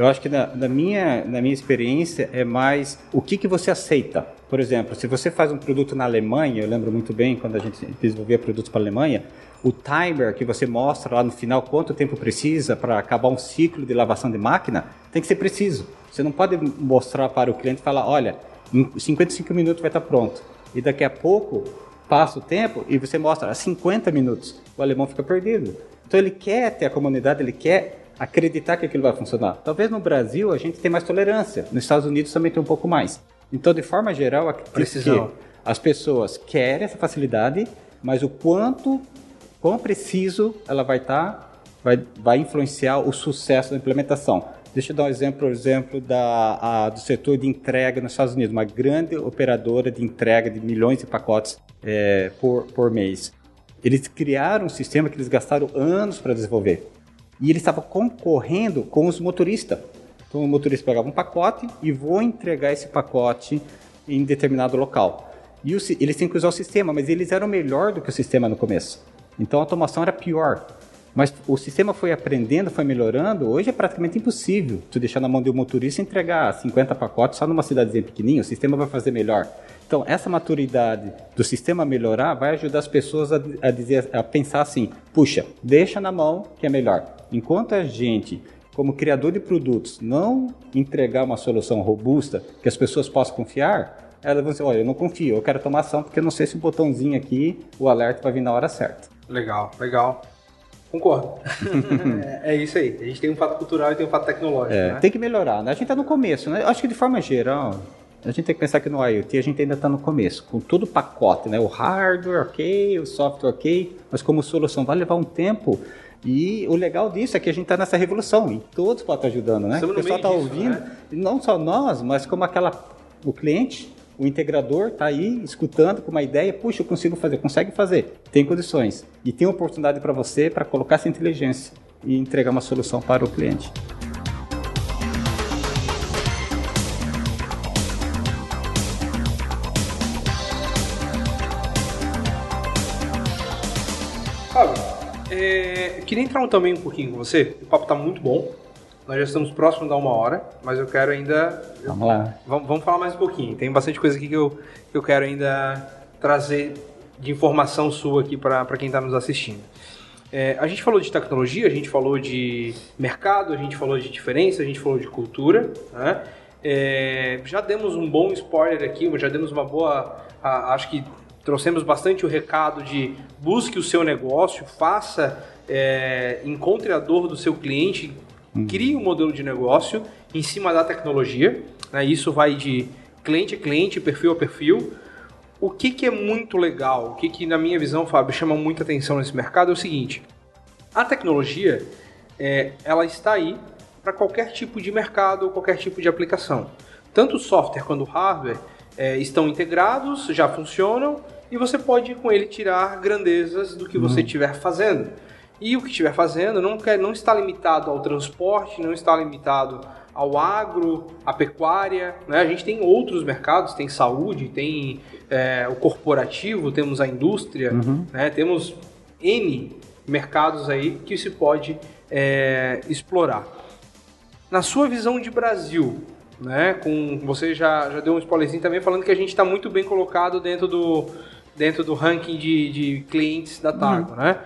Eu acho que na, na, minha, na minha experiência é mais o que, que você aceita. Por exemplo, se você faz um produto na Alemanha, eu lembro muito bem quando a gente desenvolvia produtos para a Alemanha, o timer que você mostra lá no final quanto tempo precisa para acabar um ciclo de lavação de máquina tem que ser preciso. Você não pode mostrar para o cliente e falar, olha, em 55 minutos vai estar pronto. E daqui a pouco passa o tempo e você mostra a 50 minutos. O alemão fica perdido. Então ele quer ter a comunidade, ele quer acreditar que aquilo vai funcionar. Talvez no Brasil a gente tenha mais tolerância, nos Estados Unidos também tem um pouco mais. Então, de forma geral, acredito que as pessoas querem essa facilidade, mas o quanto, quão preciso ela vai estar, tá, vai, vai influenciar o sucesso da implementação. Deixa eu dar um exemplo, por exemplo, da, a, do setor de entrega nos Estados Unidos, uma grande operadora de entrega de milhões de pacotes é, por, por mês. Eles criaram um sistema que eles gastaram anos para desenvolver. E eles estavam concorrendo com os motoristas. Então o motorista pegava um pacote e vou entregar esse pacote em determinado local. E o, eles têm que usar o sistema, mas eles eram melhor do que o sistema no começo. Então a automação era pior. Mas o sistema foi aprendendo, foi melhorando. Hoje é praticamente impossível tu deixar na mão de um motorista entregar 50 pacotes só numa cidadezinha pequenininha. O sistema vai fazer melhor. Então, essa maturidade do sistema melhorar vai ajudar as pessoas a, a, dizer, a pensar assim: puxa, deixa na mão que é melhor. Enquanto a gente, como criador de produtos, não entregar uma solução robusta que as pessoas possam confiar, elas vão dizer: olha, eu não confio, eu quero tomar ação porque eu não sei se o botãozinho aqui, o alerta vai vir na hora certa. Legal, legal. Concordo. é, é, isso aí. A gente tem um fato cultural e tem um fato tecnológico. É, né? Tem que melhorar, né? A gente está no começo, né? Acho que de forma geral, a gente tem que pensar que no IoT a gente ainda está no começo, com todo o pacote, né? O hardware ok, o software ok, mas como solução vai levar um tempo. E o legal disso é que a gente está nessa revolução e todos podem estar ajudando, né? Estamos o pessoal está ouvindo, né? não só nós, mas como aquela o cliente, o integrador está aí escutando com uma ideia, puxa, eu consigo fazer, consegue fazer, tem condições e tem oportunidade para você para colocar essa inteligência e entregar uma solução para o cliente. Queria entrar também um pouquinho com você. O papo está muito bom. Nós já estamos próximos da uma hora, mas eu quero ainda. Vamos lá. Vamos, vamos falar mais um pouquinho. Tem bastante coisa aqui que eu, que eu quero ainda trazer de informação sua aqui para quem está nos assistindo. É, a gente falou de tecnologia, a gente falou de mercado, a gente falou de diferença, a gente falou de cultura. Né? É, já demos um bom spoiler aqui, já demos uma boa. A, acho que trouxemos bastante o recado de busque o seu negócio, faça, é, encontre a dor do seu cliente, hum. crie um modelo de negócio em cima da tecnologia. Né? Isso vai de cliente a cliente, perfil a perfil. O que, que é muito legal, o que, que na minha visão, Fábio, chama muita atenção nesse mercado é o seguinte: a tecnologia é, ela está aí para qualquer tipo de mercado ou qualquer tipo de aplicação. Tanto o software quanto o hardware é, estão integrados, já funcionam e você pode com ele tirar grandezas do que uhum. você estiver fazendo. E o que estiver fazendo não, quer, não está limitado ao transporte, não está limitado ao agro, à pecuária. Né? A gente tem outros mercados, tem saúde, tem é, o corporativo, temos a indústria, uhum. né? temos N mercados aí que se pode é, explorar. Na sua visão de Brasil, né? Com você já, já deu um spoilerzinho também falando que a gente está muito bem colocado dentro do dentro do ranking de, de clientes da Targo, uhum. né?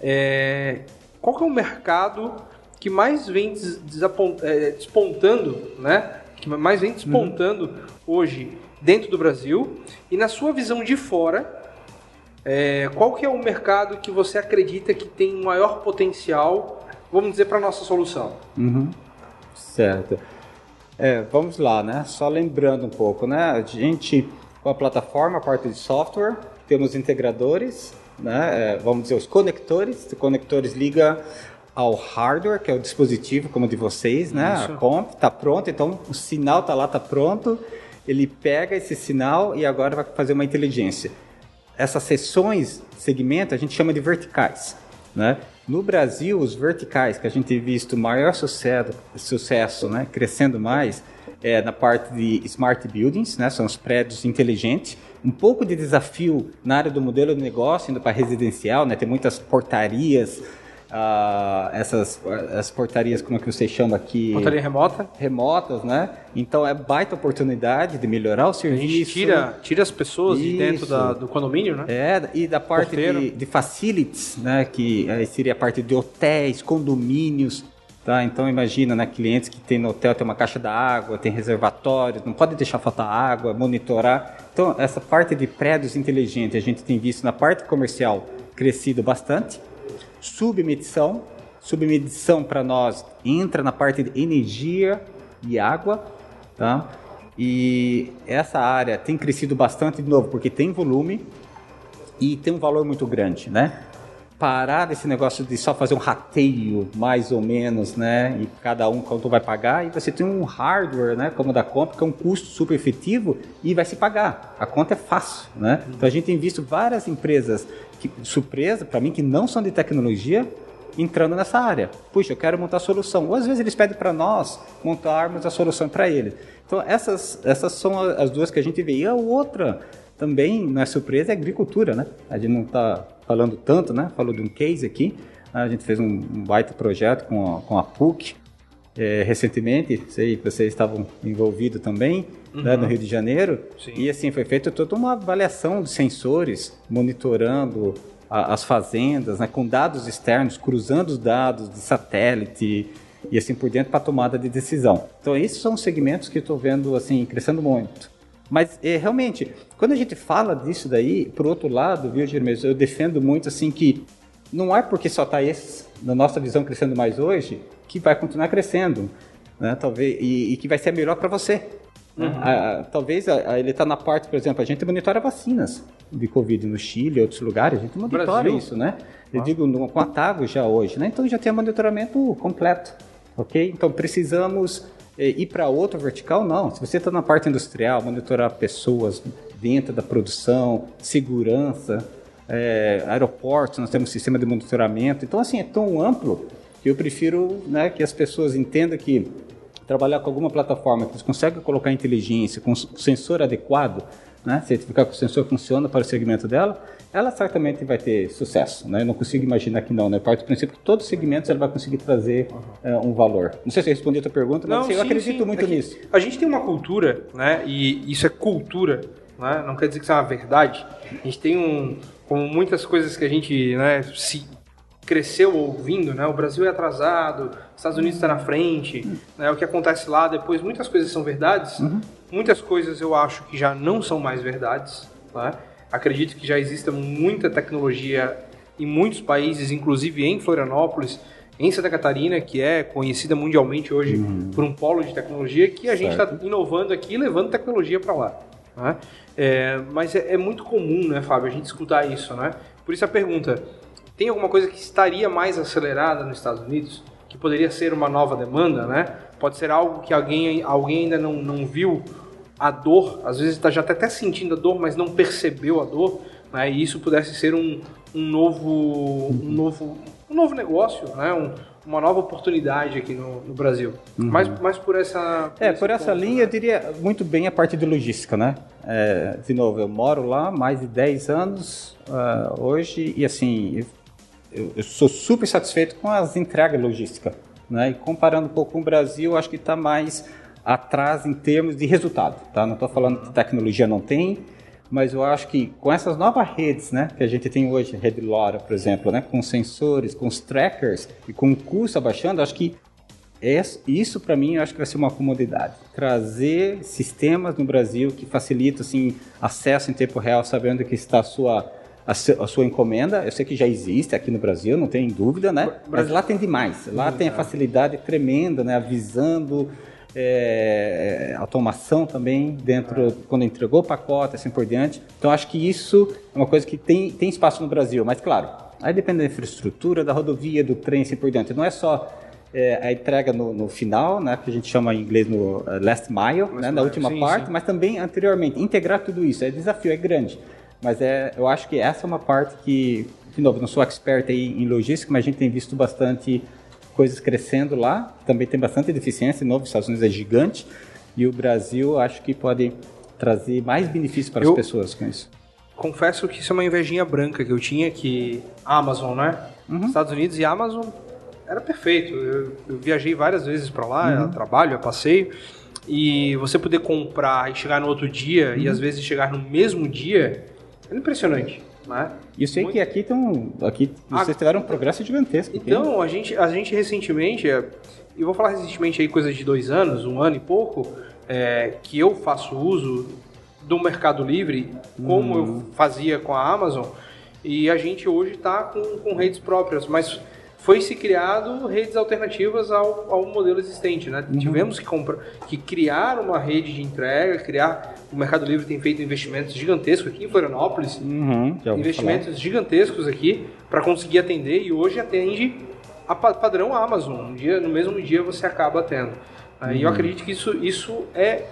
É, qual que é o mercado que mais vem é, despontando, né? Que mais vem despontando uhum. hoje dentro do Brasil e na sua visão de fora, é, qual que é o mercado que você acredita que tem maior potencial, vamos dizer, para nossa solução? Uhum. Certo. É, vamos lá, né? Só lembrando um pouco, né? A gente, com a plataforma, a parte de software, temos integradores, né? É, vamos dizer, os conectores. Os conectores liga ao hardware, que é o dispositivo como o de vocês, né? Isso. A comp está pronto, então o sinal está lá, está pronto. Ele pega esse sinal e agora vai fazer uma inteligência. Essas seções, segmento, a gente chama de verticais, né? No Brasil, os verticais que a gente tem visto maior sucesso, sucesso né, crescendo mais, é na parte de smart buildings, né, são os prédios inteligentes. Um pouco de desafio na área do modelo de negócio, indo para residencial, né, tem muitas portarias, ah, essas as portarias, como é que você chama aqui? Portaria remota? Remotas, né? Então é baita oportunidade de melhorar o serviço. A gente tira, tira as pessoas Isso. de dentro da, do condomínio, né? É, e da parte de, de, facilities, né? Que aí seria a parte de hotéis, condomínios. Tá, então imagina, né, clientes que tem no hotel tem uma caixa da água, tem reservatórios, não pode deixar faltar água, monitorar. Então essa parte de prédios inteligentes a gente tem visto na parte comercial crescido bastante submedição. Submedição para nós entra na parte de energia e água, tá? E essa área tem crescido bastante de novo porque tem volume e tem um valor muito grande, né? Parar desse negócio de só fazer um rateio, mais ou menos, né? E cada um quanto vai pagar, e você tem um hardware, né? Como da compra, que é um custo super efetivo e vai se pagar. A conta é fácil, né? Então a gente tem visto várias empresas, que, surpresa para mim, que não são de tecnologia, entrando nessa área. Puxa, eu quero montar a solução. Ou às vezes eles pedem para nós montarmos a solução para eles. Então essas, essas são as duas que a gente vê. E a outra também, não é surpresa, é agricultura, né? A gente não está falando tanto, né? Falou de um case aqui. A gente fez um, baita projeto com a, com a PUC é, recentemente, sei que vocês estavam envolvidos também, uhum. né, no Rio de Janeiro. Sim. E assim, foi feita toda uma avaliação de sensores, monitorando a, as fazendas, né, com dados externos, cruzando os dados de satélite e assim por diante para tomada de decisão. Então, esses são segmentos que estou vendo assim crescendo muito. Mas é, realmente, quando a gente fala disso daí, por outro lado, viu, Jeremias, eu defendo muito assim que não é porque só está esse, na nossa visão, crescendo mais hoje, que vai continuar crescendo, né? Talvez e, e que vai ser melhor para você. Né? Uhum. A, a, talvez a, ele está na parte, por exemplo, a gente monitora vacinas de Covid no Chile e outros lugares, a gente monitora Brasil. isso, né? Eu ah. digo no, com a Tago já hoje, né? Então já tem monitoramento completo, ok? Então precisamos ir para outro vertical? Não. Se você está na parte industrial, monitorar pessoas dentro da produção, segurança, é, aeroportos, nós temos sistema de monitoramento. Então, assim, é tão amplo que eu prefiro né, que as pessoas entendam que trabalhar com alguma plataforma que eles conseguem colocar inteligência, com sensor adequado, né, certificar que o sensor funciona para o segmento dela, ela certamente vai ter sucesso. Né? Eu não consigo imaginar que não. Né? Parte do princípio que todos os segmentos ela vai conseguir trazer uhum. é, um valor. Não sei se eu respondi a tua pergunta, mas não, assim, sim, eu acredito sim. muito é nisso. A gente tem uma cultura, né? e isso é cultura, né? não quer dizer que isso é uma verdade. A gente tem um, como muitas coisas que a gente né, se cresceu ouvindo, né? O Brasil é atrasado, Estados Unidos está na frente, né? O que acontece lá depois, muitas coisas são verdades, uhum. muitas coisas eu acho que já não são mais verdades, né? Acredito que já exista muita tecnologia em muitos países, inclusive em Florianópolis, em Santa Catarina, que é conhecida mundialmente hoje uhum. por um polo de tecnologia, que a gente está inovando aqui e levando tecnologia para lá. Né? É, mas é, é, muito comum, né, Fábio, a gente escutar isso, né? Por isso a pergunta, tem alguma coisa que estaria mais acelerada nos Estados Unidos? Que poderia ser uma nova demanda, né? Pode ser algo que alguém, alguém ainda não, não viu a dor, às vezes está já tá até sentindo a dor, mas não percebeu a dor, né? e isso pudesse ser um, um, novo, um, novo, um novo negócio, né? Um, uma nova oportunidade aqui no, no Brasil. Uhum. Mas, mas por essa. Por é, por essa ponto, linha, né? eu diria muito bem a parte de logística, né? É, de novo, eu moro lá mais de 10 anos uh, hoje e assim, eu, eu, sou super satisfeito com as entregas logísticas. Né? E comparando um pouco com o Brasil, acho que está mais atrás em termos de resultado. Tá? Não estou falando que tecnologia não tem, mas eu acho que com essas novas redes né, que a gente tem hoje, a rede LoRa, por exemplo, né, com sensores, com os trackers e com o custo abaixando, acho que isso para mim eu acho que vai ser uma comodidade. Trazer sistemas no Brasil que facilitam assim, acesso em tempo real, sabendo que está a sua a, sua encomenda. Eu sei que já existe aqui no Brasil, não tem dúvida, né? Mas lá tem demais. Lá tem a facilidade tremenda, né? Avisando é, é, automação também dentro, quando entregou o pacote, assim por diante. Então, acho que isso é uma coisa que tem, tem espaço no Brasil, mas claro, aí depende da infraestrutura, da rodovia, do trem, assim por diante. Não é só é, a entrega no, no, final, né, que a gente chama em inglês no uh, last mile, last né, na última sim, parte, sim. mas também anteriormente. Integrar tudo isso é desafio, é grande. Mas é, eu acho que essa é uma parte que, de novo, não sou expert aí em logística, mas a gente tem visto bastante coisas crescendo lá. Também tem bastante deficiência. De novo, os Estados Unidos é gigante. E o Brasil, acho que pode trazer mais benefícios para eu as pessoas com isso. Confesso que isso é uma invejinha branca que eu tinha, que Amazon, né? Uhum. Estados Unidos e Amazon era perfeito. Eu, eu viajei várias vezes para lá, uhum. a trabalho, a passeio. E você poder comprar e chegar no outro dia, uhum. e às vezes chegar no mesmo dia, é impressionante. Né? E eu sei Muito... que aqui tem aqui vocês tiveram um progresso gigantesco. Então, a gente, a gente recentemente, é, eu vou falar recentemente aí coisa de dois anos, um ano e pouco, é, que eu faço uso do Mercado Livre, como hum. eu fazia com a Amazon, e a gente hoje está com, com redes próprias, mas foi se criado redes alternativas ao, ao modelo existente, né? Uhum. Tivemos que, comprar, que criar uma rede de entrega, criar... O Mercado Livre tem feito investimentos gigantescos aqui em Florianópolis, uhum, investimentos falar. gigantescos aqui para conseguir atender e hoje atende a padrão Amazon. Um dia, no mesmo dia você acaba tendo. Uhum. E eu acredito que isso, isso é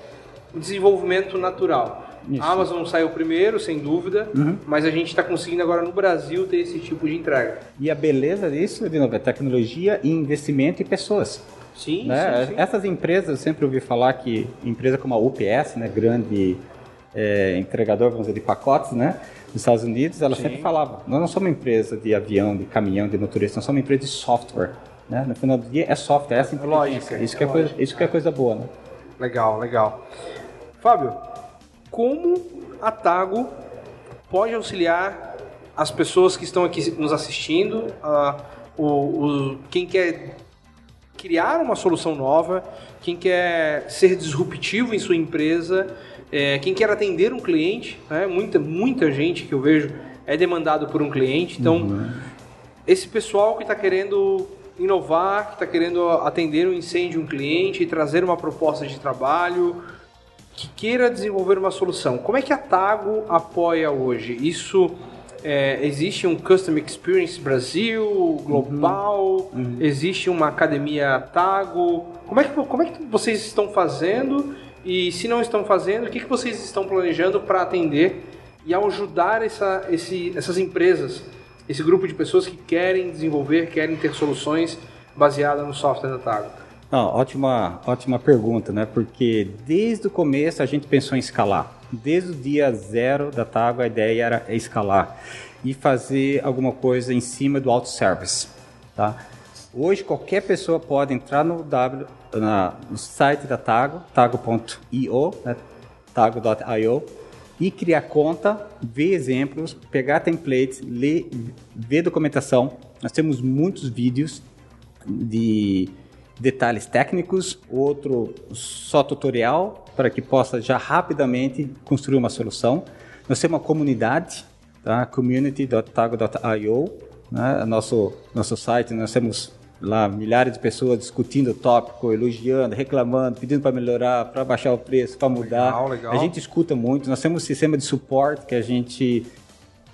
desenvolvimento natural. Isso. A Amazon saiu primeiro, sem dúvida, uhum. mas a gente está conseguindo agora no Brasil ter esse tipo de entrega. E a beleza disso, de novo, é tecnologia e investimento em pessoas. Sim, né? sim, sim, Essas empresas, eu sempre ouvi falar que empresa como a UPS, né, grande é, entregador, vamos dizer, de pacotes, né, nos Estados Unidos, ela sim. sempre falava, nós não somos uma empresa de avião, de caminhão, de motorista, nós somos uma empresa de software. Né? No final do dia é software, é essa Lógica, isso, que é, coisa, isso que é coisa boa. Né? Legal, legal. Fábio, como a Tago pode auxiliar as pessoas que estão aqui nos assistindo, uh, o, o, quem quer criar uma solução nova, quem quer ser disruptivo em sua empresa, é, quem quer atender um cliente, né? muita, muita gente que eu vejo é demandado por um cliente. Então, uhum. esse pessoal que está querendo inovar, que está querendo atender um incêndio de um cliente, trazer uma proposta de trabalho, que queira desenvolver uma solução, como é que a Tago apoia hoje? Isso é, existe um Custom Experience Brasil, global, uhum. Uhum. existe uma academia Tago. Como é, que, como é que vocês estão fazendo? E se não estão fazendo, o que, que vocês estão planejando para atender e ajudar essa, esse, essas empresas, esse grupo de pessoas que querem desenvolver, querem ter soluções baseadas no software da Tago? Não, ótima, ótima pergunta, né? Porque desde o começo a gente pensou em escalar. Desde o dia zero da Tago a ideia era escalar e fazer alguma coisa em cima do auto-service, tá? Hoje qualquer pessoa pode entrar no, w, na, no site da Tago, tago.io, né? tago.io, e criar conta, ver exemplos, pegar templates, ler, ver documentação. Nós temos muitos vídeos de detalhes técnicos, outro só tutorial para que possa já rapidamente construir uma solução. Nós temos uma comunidade, tá? community.tago.io, né? nosso nosso site, nós temos lá milhares de pessoas discutindo o tópico, elogiando, reclamando, pedindo para melhorar, para baixar o preço, para mudar. Legal, legal. A gente escuta muito. Nós temos um sistema de suporte que a gente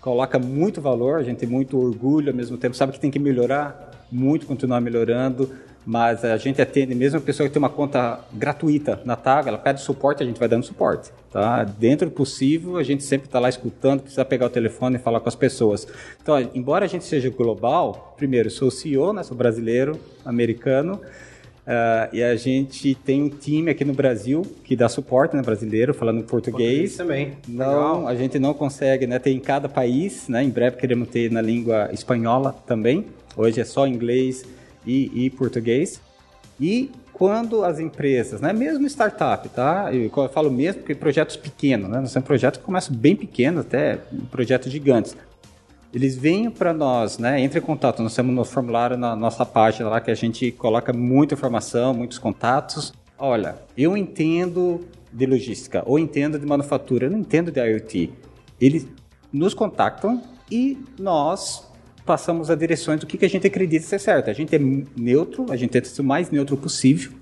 coloca muito valor, a gente tem muito orgulho ao mesmo tempo, sabe que tem que melhorar muito, continuar melhorando mas a gente atende mesmo a pessoa que tem uma conta gratuita na TAG, ela pede suporte, a gente vai dando suporte. Tá? Dentro do possível, a gente sempre está lá escutando, precisa pegar o telefone e falar com as pessoas. Então, embora a gente seja global, primeiro, sou CEO, né, sou brasileiro, americano, Uh, e a gente tem um time aqui no Brasil que dá suporte, né, brasileiro, falando português. português também. Não, Legal. a gente não consegue, né? Tem em cada país, né? Em breve queremos ter na língua espanhola também. Hoje é só inglês, e, e português. E quando as empresas, né, mesmo startup, tá? Eu, eu falo mesmo porque projetos pequenos, né? Nós temos projetos que começam bem pequenos, até projetos gigantes. Eles vêm para nós, né? Entre em contato. Nós temos no formulário na nossa página lá que a gente coloca muita informação, muitos contatos. Olha, eu entendo de logística ou entendo de manufatura, eu não entendo de IoT. Eles nos contactam e nós passamos a direções do que, que a gente acredita ser certo. A gente é neutro, a gente tenta ser o mais neutro possível,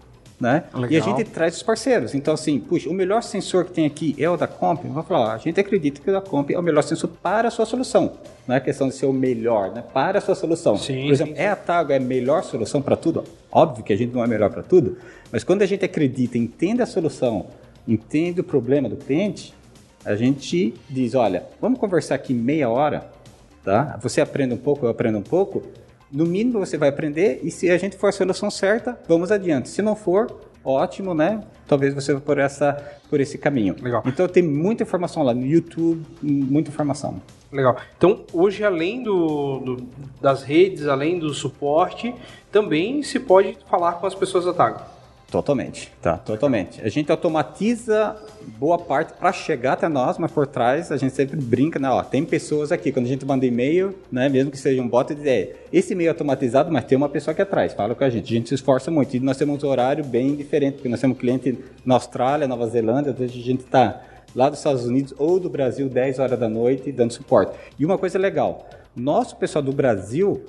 né? Legal. E a gente traz os parceiros. Então, assim, puxa, o melhor sensor que tem aqui é o da Comp. Vamos falar, a gente acredita que o da Comp é o melhor sensor para a sua solução. Não é questão de ser o melhor, né? Para a sua solução. Sim, Por exemplo, sim, é a Tago é a melhor solução para tudo? Óbvio que a gente não é melhor para tudo, mas quando a gente acredita, entende a solução, entende o problema do cliente, a gente diz, olha, vamos conversar aqui meia hora tá? Você aprende um pouco, eu aprendo um pouco. No mínimo você vai aprender e se a gente for a solução certa, vamos adiante. Se não for, ótimo, né? Talvez você vá por essa por esse caminho. Legal. Então tem muita informação lá no YouTube, muita informação. Legal. Então hoje além do, do das redes, além do suporte, também se pode falar com as pessoas da Tago. Totalmente, tá, totalmente. A gente automatiza boa parte para chegar até nós, mas por trás a gente sempre brinca, né? Ó, tem pessoas aqui, quando a gente manda e-mail, né? Mesmo que seja um bot, diz, é, esse e-mail é automatizado, mas tem uma pessoa aqui atrás, fala com a gente. A gente se esforça muito. E nós temos um horário bem diferente, porque nós temos cliente na Austrália, Nova Zelândia, às vezes a gente está lá dos Estados Unidos ou do Brasil 10 horas da noite dando suporte. E uma coisa legal, nosso pessoal do Brasil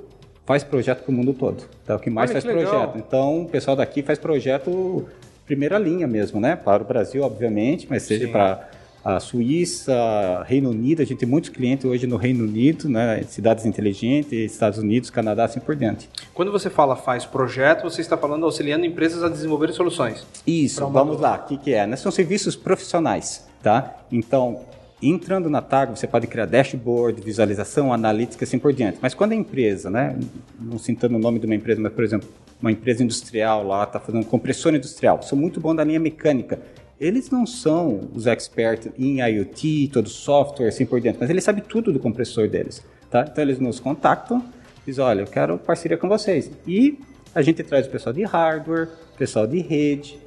faz projeto para o mundo todo. Tá? O que mais Olha, faz que projeto. Então, o pessoal daqui faz projeto primeira linha mesmo, né? Para o Brasil, obviamente, mas seja para a Suíça, Reino Unido, a gente tem muitos clientes hoje no Reino Unido, né? Cidades inteligentes, Estados Unidos, Canadá, assim por diante. Quando você fala faz projeto, você está falando auxiliando empresas a desenvolver soluções. Isso, vamos lá. O que, que é? Né? São serviços profissionais, tá? Então, entrando na TAG, você pode criar dashboard, visualização, analítica, assim por diante. Mas quando a empresa, né? Não citando o nome de uma empresa, mas, por exemplo, uma empresa industrial lá está fazendo compressor industrial, são muito bons da linha mecânica. Eles não são os experts em IoT, todo software, assim por diante, mas eles sabem tudo do compressor deles, tá? Então, eles nos contactam, dizem, olha, eu quero parceria com vocês. E a gente traz o pessoal de hardware, pessoal de rede,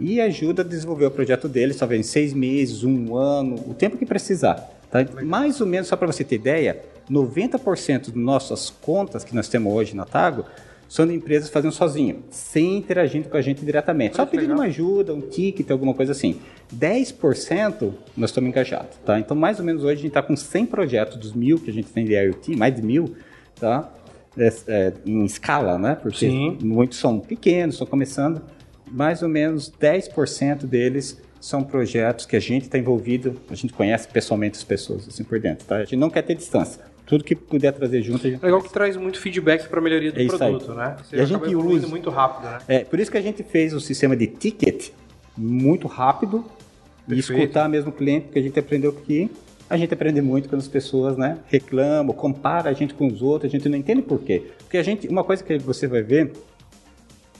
e ajuda a desenvolver o projeto deles, talvez em seis meses, um ano, o tempo que precisar. Tá? Mais ou menos, só para você ter ideia, 90% das nossas contas que nós temos hoje na Tago são de empresas fazendo sozinho, sem interagindo com a gente diretamente. Só pedindo uma ajuda, um ticket, alguma coisa assim. 10% nós estamos engajados. Tá? Então, mais ou menos hoje a gente está com 100 projetos dos mil que a gente tem de IoT, mais de mil, tá? É, é, em escala, né? Porque Sim. muitos são pequenos, estão começando. Mais ou menos 10% deles são projetos que a gente está envolvido, a gente conhece pessoalmente as pessoas, assim por dentro, tá? A gente não quer ter distância. Tudo que puder trazer junto, a gente Legal que traz muito feedback para a melhoria do É isso aí. produto, né? Você E a gente usa- muito rápido, né? É, por isso que a gente fez o sistema de ticket muito rápido e Perfeito. escutar mesmo o cliente, porque a gente aprendeu que a gente aprende muito quando as pessoas né, reclamam, compara a gente com os outros, a gente não entende por quê. Porque a gente, uma coisa que você vai ver,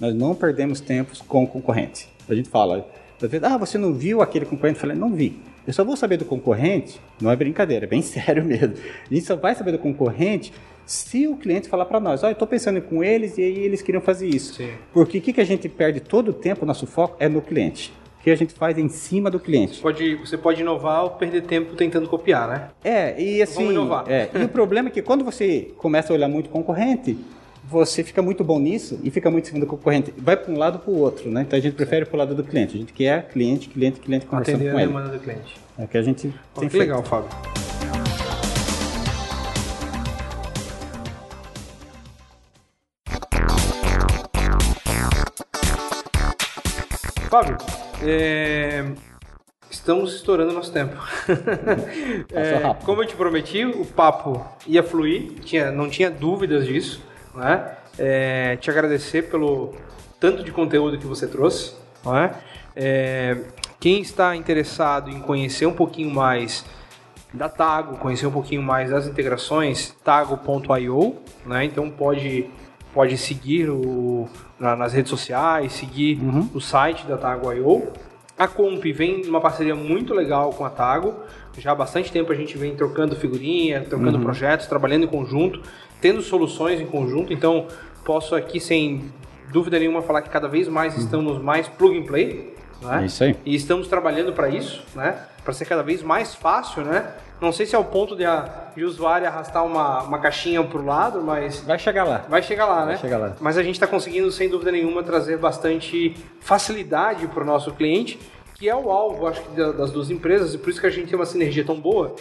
nós não perdemos tempo com o concorrente. A gente fala, às vezes, ah, você não viu aquele concorrente? Eu falei, não vi. Eu só vou saber do concorrente, não é brincadeira, é bem sério mesmo. A gente só vai saber do concorrente se o cliente falar para nós, olha, eu estou pensando com eles e aí eles queriam fazer isso. Sim. Porque o que, que a gente perde todo o tempo, nosso foco é no cliente. O que a gente faz é em cima do cliente. Pode, você pode inovar ou perder tempo tentando copiar, né? É, e assim. Vamos inovar. é, e o problema é que quando você começa a olhar muito concorrente, você fica muito bom nisso e fica muito em cima do concorrente. Vai para um lado para o outro, né? Então a gente prefere para o lado do cliente. A gente quer cliente, cliente, cliente conversando com a ele. demanda do cliente. É que a gente tem que feito. legal, Fábio. Fábio, é, estamos estourando nosso tempo. É, como eu te prometi, o papo ia fluir, tinha, não tinha dúvidas disso. Né? É, te agradecer pelo tanto de conteúdo que você trouxe. É? É, quem está interessado em conhecer um pouquinho mais da Tago, conhecer um pouquinho mais das integrações, tago.io, né? Então pode pode seguir o, na- nas redes sociais, seguir o site da Tago.io. A Comp vem numa parceria muito legal com a Tago. Já há bastante tempo a gente vem trocando figurinha, trocando projetos, trabalhando em conjunto, tendo soluções em conjunto. Então posso aqui sem dúvida nenhuma falar que cada vez mais estamos mais plug and play. Né? É isso aí. E estamos trabalhando para isso, né? Para ser cada vez mais fácil, né? Não sei se é o ponto de, a, de usuário arrastar uma, uma caixinha para o lado, mas Vai chegar lá. vai chegar lá, né? chegar lá. Mas a gente está conseguindo, sem dúvida nenhuma, trazer bastante facilidade para o nosso cliente, que é o alvo, acho que, da- das duas empresas, e por isso que a gente tem uma sinergia tão boa,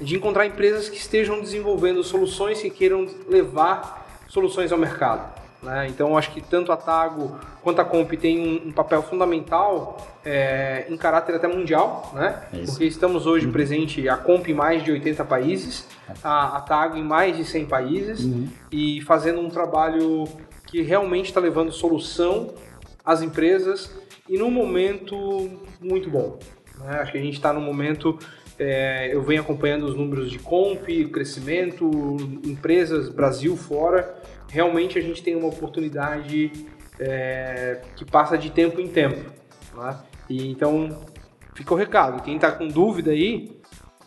de encontrar empresas que estejam desenvolvendo soluções que queiram levar soluções ao mercado. né? Então, acho que tanto a Tago quanto a Comp tem um, um papel fundamental é, em caráter até mundial, né? É. Porque estamos hoje presente a Comp em mais de 80 países, a, a Tago em mais de 100 países e fazendo um trabalho que realmente está levando solução às empresas e num momento muito bom. né? Acho que a gente está num momento, é, eu venho acompanhando os números de Comp, crescimento, empresas Brasil fora. Realmente a gente tem uma oportunidade é, que passa de tempo em tempo. né? E então fica o recado. Quem está com dúvida aí,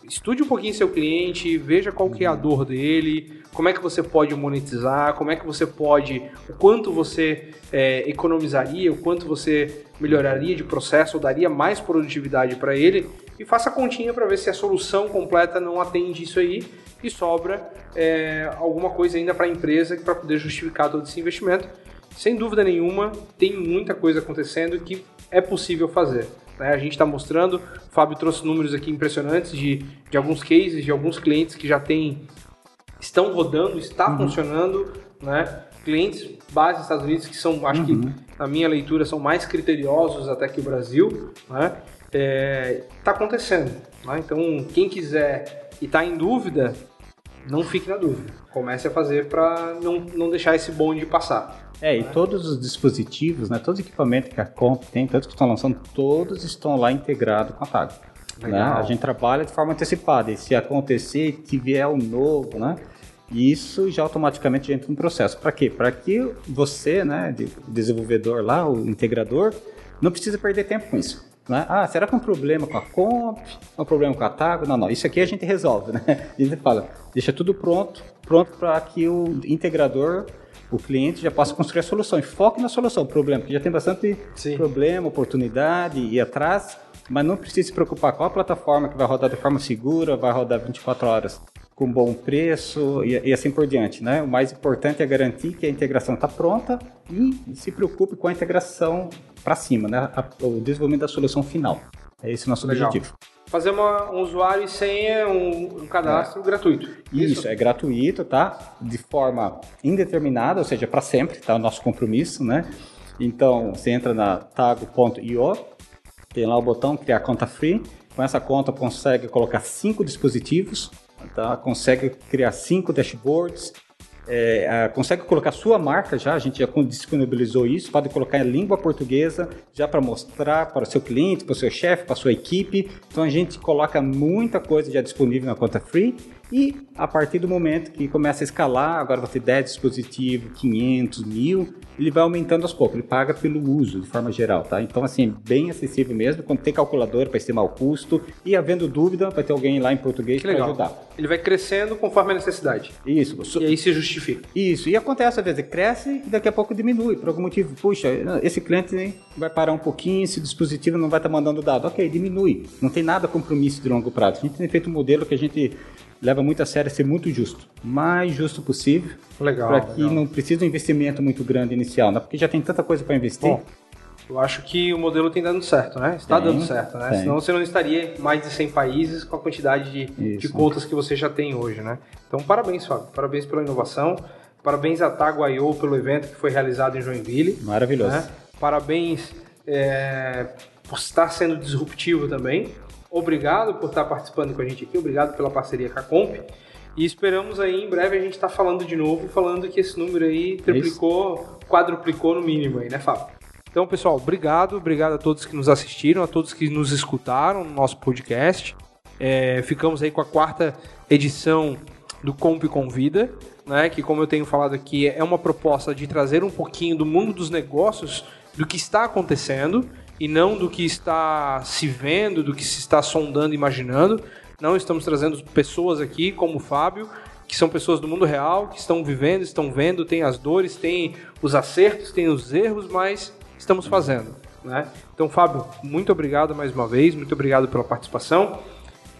estude um pouquinho seu cliente, veja qual que é a dor dele, como é que você pode monetizar, como é que você pode, o quanto você é, economizaria, o quanto você melhoraria de processo, ou daria mais produtividade para ele, e faça a continha para ver se a solução completa não atende isso aí e sobra é, alguma coisa ainda para a empresa para poder justificar todo esse investimento. Sem dúvida nenhuma, tem muita coisa acontecendo que é possível fazer. né? A gente está mostrando, o Fábio trouxe números aqui impressionantes de, de alguns cases, de alguns clientes que já têm, estão rodando, está funcionando né? Clientes base dos Estados Unidos que são, acho que na minha leitura, são mais criteriosos até que o Brasil, né? Está acontecendo. Né? Então, quem quiser e está em dúvida, não fique na dúvida. Comece a fazer para não, não deixar esse bonde passar. É, e todos os dispositivos, né, todos os equipamentos que a Comp tem, todos que estão lançando, todos estão lá integrados com a TAG. Né? A gente trabalha de forma antecipada, e se acontecer, tiver o novo, né, isso já automaticamente entra no processo. Para quê? Para que você, né, desenvolvedor lá, o integrador, não precisa perder tempo com isso. Né? Ah, será que é um problema com a comp? É um problema com a TAG? Não, não. Isso aqui a gente resolve, né? A gente fala, deixa tudo pronto, pronto para que o integrador, o cliente já possa construir a solução. E foque na solução, problema, porque já tem bastante Sim. problema, oportunidade, ir atrás, mas não precisa se preocupar com a plataforma que vai rodar de forma segura, vai rodar 24 horas com bom preço e, e, assim por diante. Né? O mais importante é garantir que a integração está pronta e se preocupe com a integração para cima, né? O desenvolvimento da solução final. É esse o nosso Legal. objetivo. Fazer uma, um usuário e senha, um, um cadastro é. gratuito. Isso, Isso, é gratuito, tá? De forma indeterminada, ou seja, para sempre, tá? O nosso compromisso, né? Então, você entra na tago.io, tem lá o botão criar conta free. Com essa conta consegue colocar cinco dispositivos tá? consegue criar cinco dashboards, é, consegue colocar sua marca já, a gente já disponibilizou isso, pode colocar em língua portuguesa já para mostrar para o seu cliente, para o seu chefe, para a sua equipe. Então a gente coloca muita coisa já disponível na conta free e a partir do momento que começa a escalar, agora você ter 10 dispositivos, 500, 1000, ele vai aumentando aos poucos, ele paga pelo uso de forma geral, tá? Então, assim, bem acessível mesmo, quando tem calculadora para estimar o custo e havendo dúvida, vai ter alguém lá em português para ajudar. Ele vai crescendo conforme a necessidade. Isso. E aí se justifica. Isso, e acontece às vezes, cresce e daqui a pouco diminui, por algum motivo. Puxa, esse cliente vai parar um pouquinho, esse dispositivo não vai estar tá mandando dado. Ok, diminui. Não tem nada compromisso de longo prazo. A gente tem feito um modelo que a gente leva muito a sério ser muito justo, mais justo possível, para que legal. não precise um investimento muito grande inicial, né? porque já tem tanta coisa para investir. Bom, eu acho que o modelo tem dado certo, né? Está tem, dando certo, né? Tem. Senão você não estaria em mais de 100 países com a quantidade de, de contas que você já tem hoje, né? Então, parabéns, Fábio. Parabéns pela inovação. Parabéns a Taguaiô pelo evento que foi realizado em Joinville. Maravilhoso. Né? Parabéns é, por estar sendo disruptivo também obrigado por estar participando com a gente aqui, obrigado pela parceria com a Comp. E esperamos aí em breve a gente estar tá falando de novo, falando que esse número aí triplicou, é quadruplicou no mínimo aí, né, Fábio? Então, pessoal, obrigado, obrigado a todos que nos assistiram, a todos que nos escutaram no nosso podcast. É, ficamos aí com a quarta edição do Comp Convida, né, que como eu tenho falado aqui, é uma proposta de trazer um pouquinho do mundo dos negócios, do que está acontecendo e não do que está se vendo, do que se está sondando, imaginando. Não estamos trazendo pessoas aqui como o Fábio, que são pessoas do mundo real, que estão vivendo, estão vendo, tem as dores, tem os acertos, tem os erros, mas estamos fazendo. Né? Então, Fábio, muito obrigado mais uma vez, muito obrigado pela participação.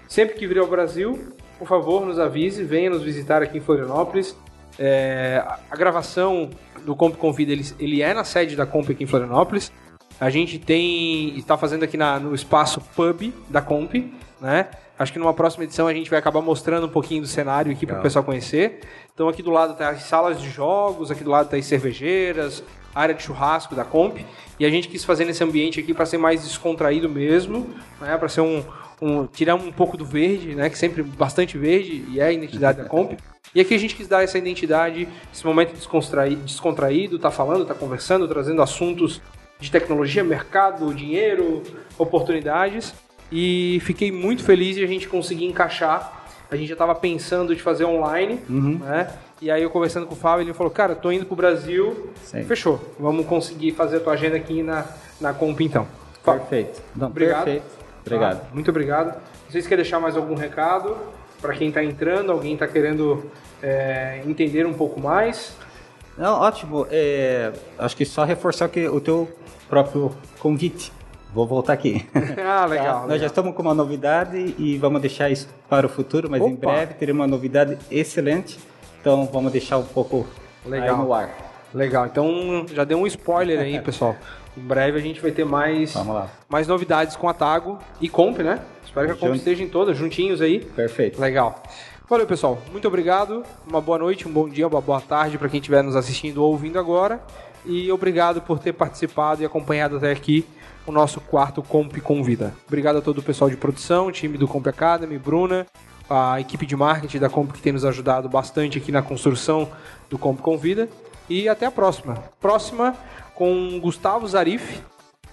Sempre que vir ao Brasil, por favor, nos avise, venha nos visitar aqui em Florianópolis. É, a gravação do Comp Convida ele, ele é na sede da Comp aqui em Florianópolis. A gente tem está fazendo aqui na, no espaço pub da Comp, né? Acho que numa próxima edição a gente vai acabar mostrando um pouquinho do cenário aqui para o pessoal conhecer. Então aqui do lado tá as salas de jogos, aqui do lado tá as cervejeiras, área de churrasco da Comp. E a gente quis fazer nesse ambiente aqui para ser mais descontraído mesmo, né? Para ser um, um, tirar um pouco do verde, né? Que sempre bastante verde e é a identidade da Comp. E aqui a gente quis dar essa identidade, esse momento descontraído, tá falando, tá conversando, trazendo assuntos de tecnologia, mercado, dinheiro, oportunidades. E fiquei muito feliz de a gente conseguir encaixar. A gente já estava pensando de fazer online, uhum. né? E aí eu conversando com o Fábio, ele falou, cara, tô indo pro Brasil. Sim. Fechou. Vamos conseguir fazer a tua agenda aqui na, na Comp então. Perfeito. Não, obrigado. Perfeito. Obrigado. Ah, muito obrigado. Vocês querem deixar mais algum recado para quem está entrando, alguém está querendo é, entender um pouco mais? Não, ótimo. É, acho que só reforçar que o teu próprio convite. Vou voltar aqui. Ah, legal. Tá? legal. Nós já estamos com uma novidade e vamos deixar isso para o futuro, mas Opa. em breve teremos uma novidade excelente. Então vamos deixar um pouco legal. no ar. Legal. Então já deu um spoiler aí, pessoal. Em breve a gente vai ter mais, mais novidades com a Tago e Comp, né? Espero que a Comp esteja em todas, juntinhos aí. Perfeito. Legal. Valeu, pessoal. Muito obrigado. Uma boa noite, um bom dia, uma boa tarde para quem estiver nos assistindo ou ouvindo agora. E obrigado por ter participado e acompanhado até aqui o nosso quarto Comp Convida. Obrigado a todo o pessoal de produção, time do Comp Academy, Bruna, a equipe de marketing da Comp que tem nos ajudado bastante aqui na construção do Comp Convida. E até a próxima. Próxima com Gustavo Zarif,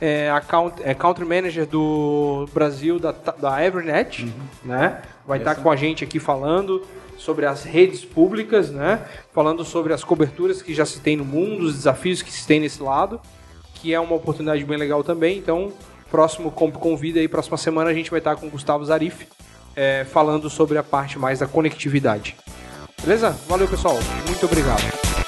é, account, é Country Manager do Brasil da, da Evernet, uhum. né? Vai estar tá com a gente aqui falando sobre as redes públicas, né? Falando sobre as coberturas que já se tem no mundo, os desafios que se tem nesse lado, que é uma oportunidade bem legal também. Então, próximo Comp Convida aí, próxima semana a gente vai estar com o Gustavo Zarif é, falando sobre a parte mais da conectividade. Beleza? Valeu, pessoal. Muito obrigado.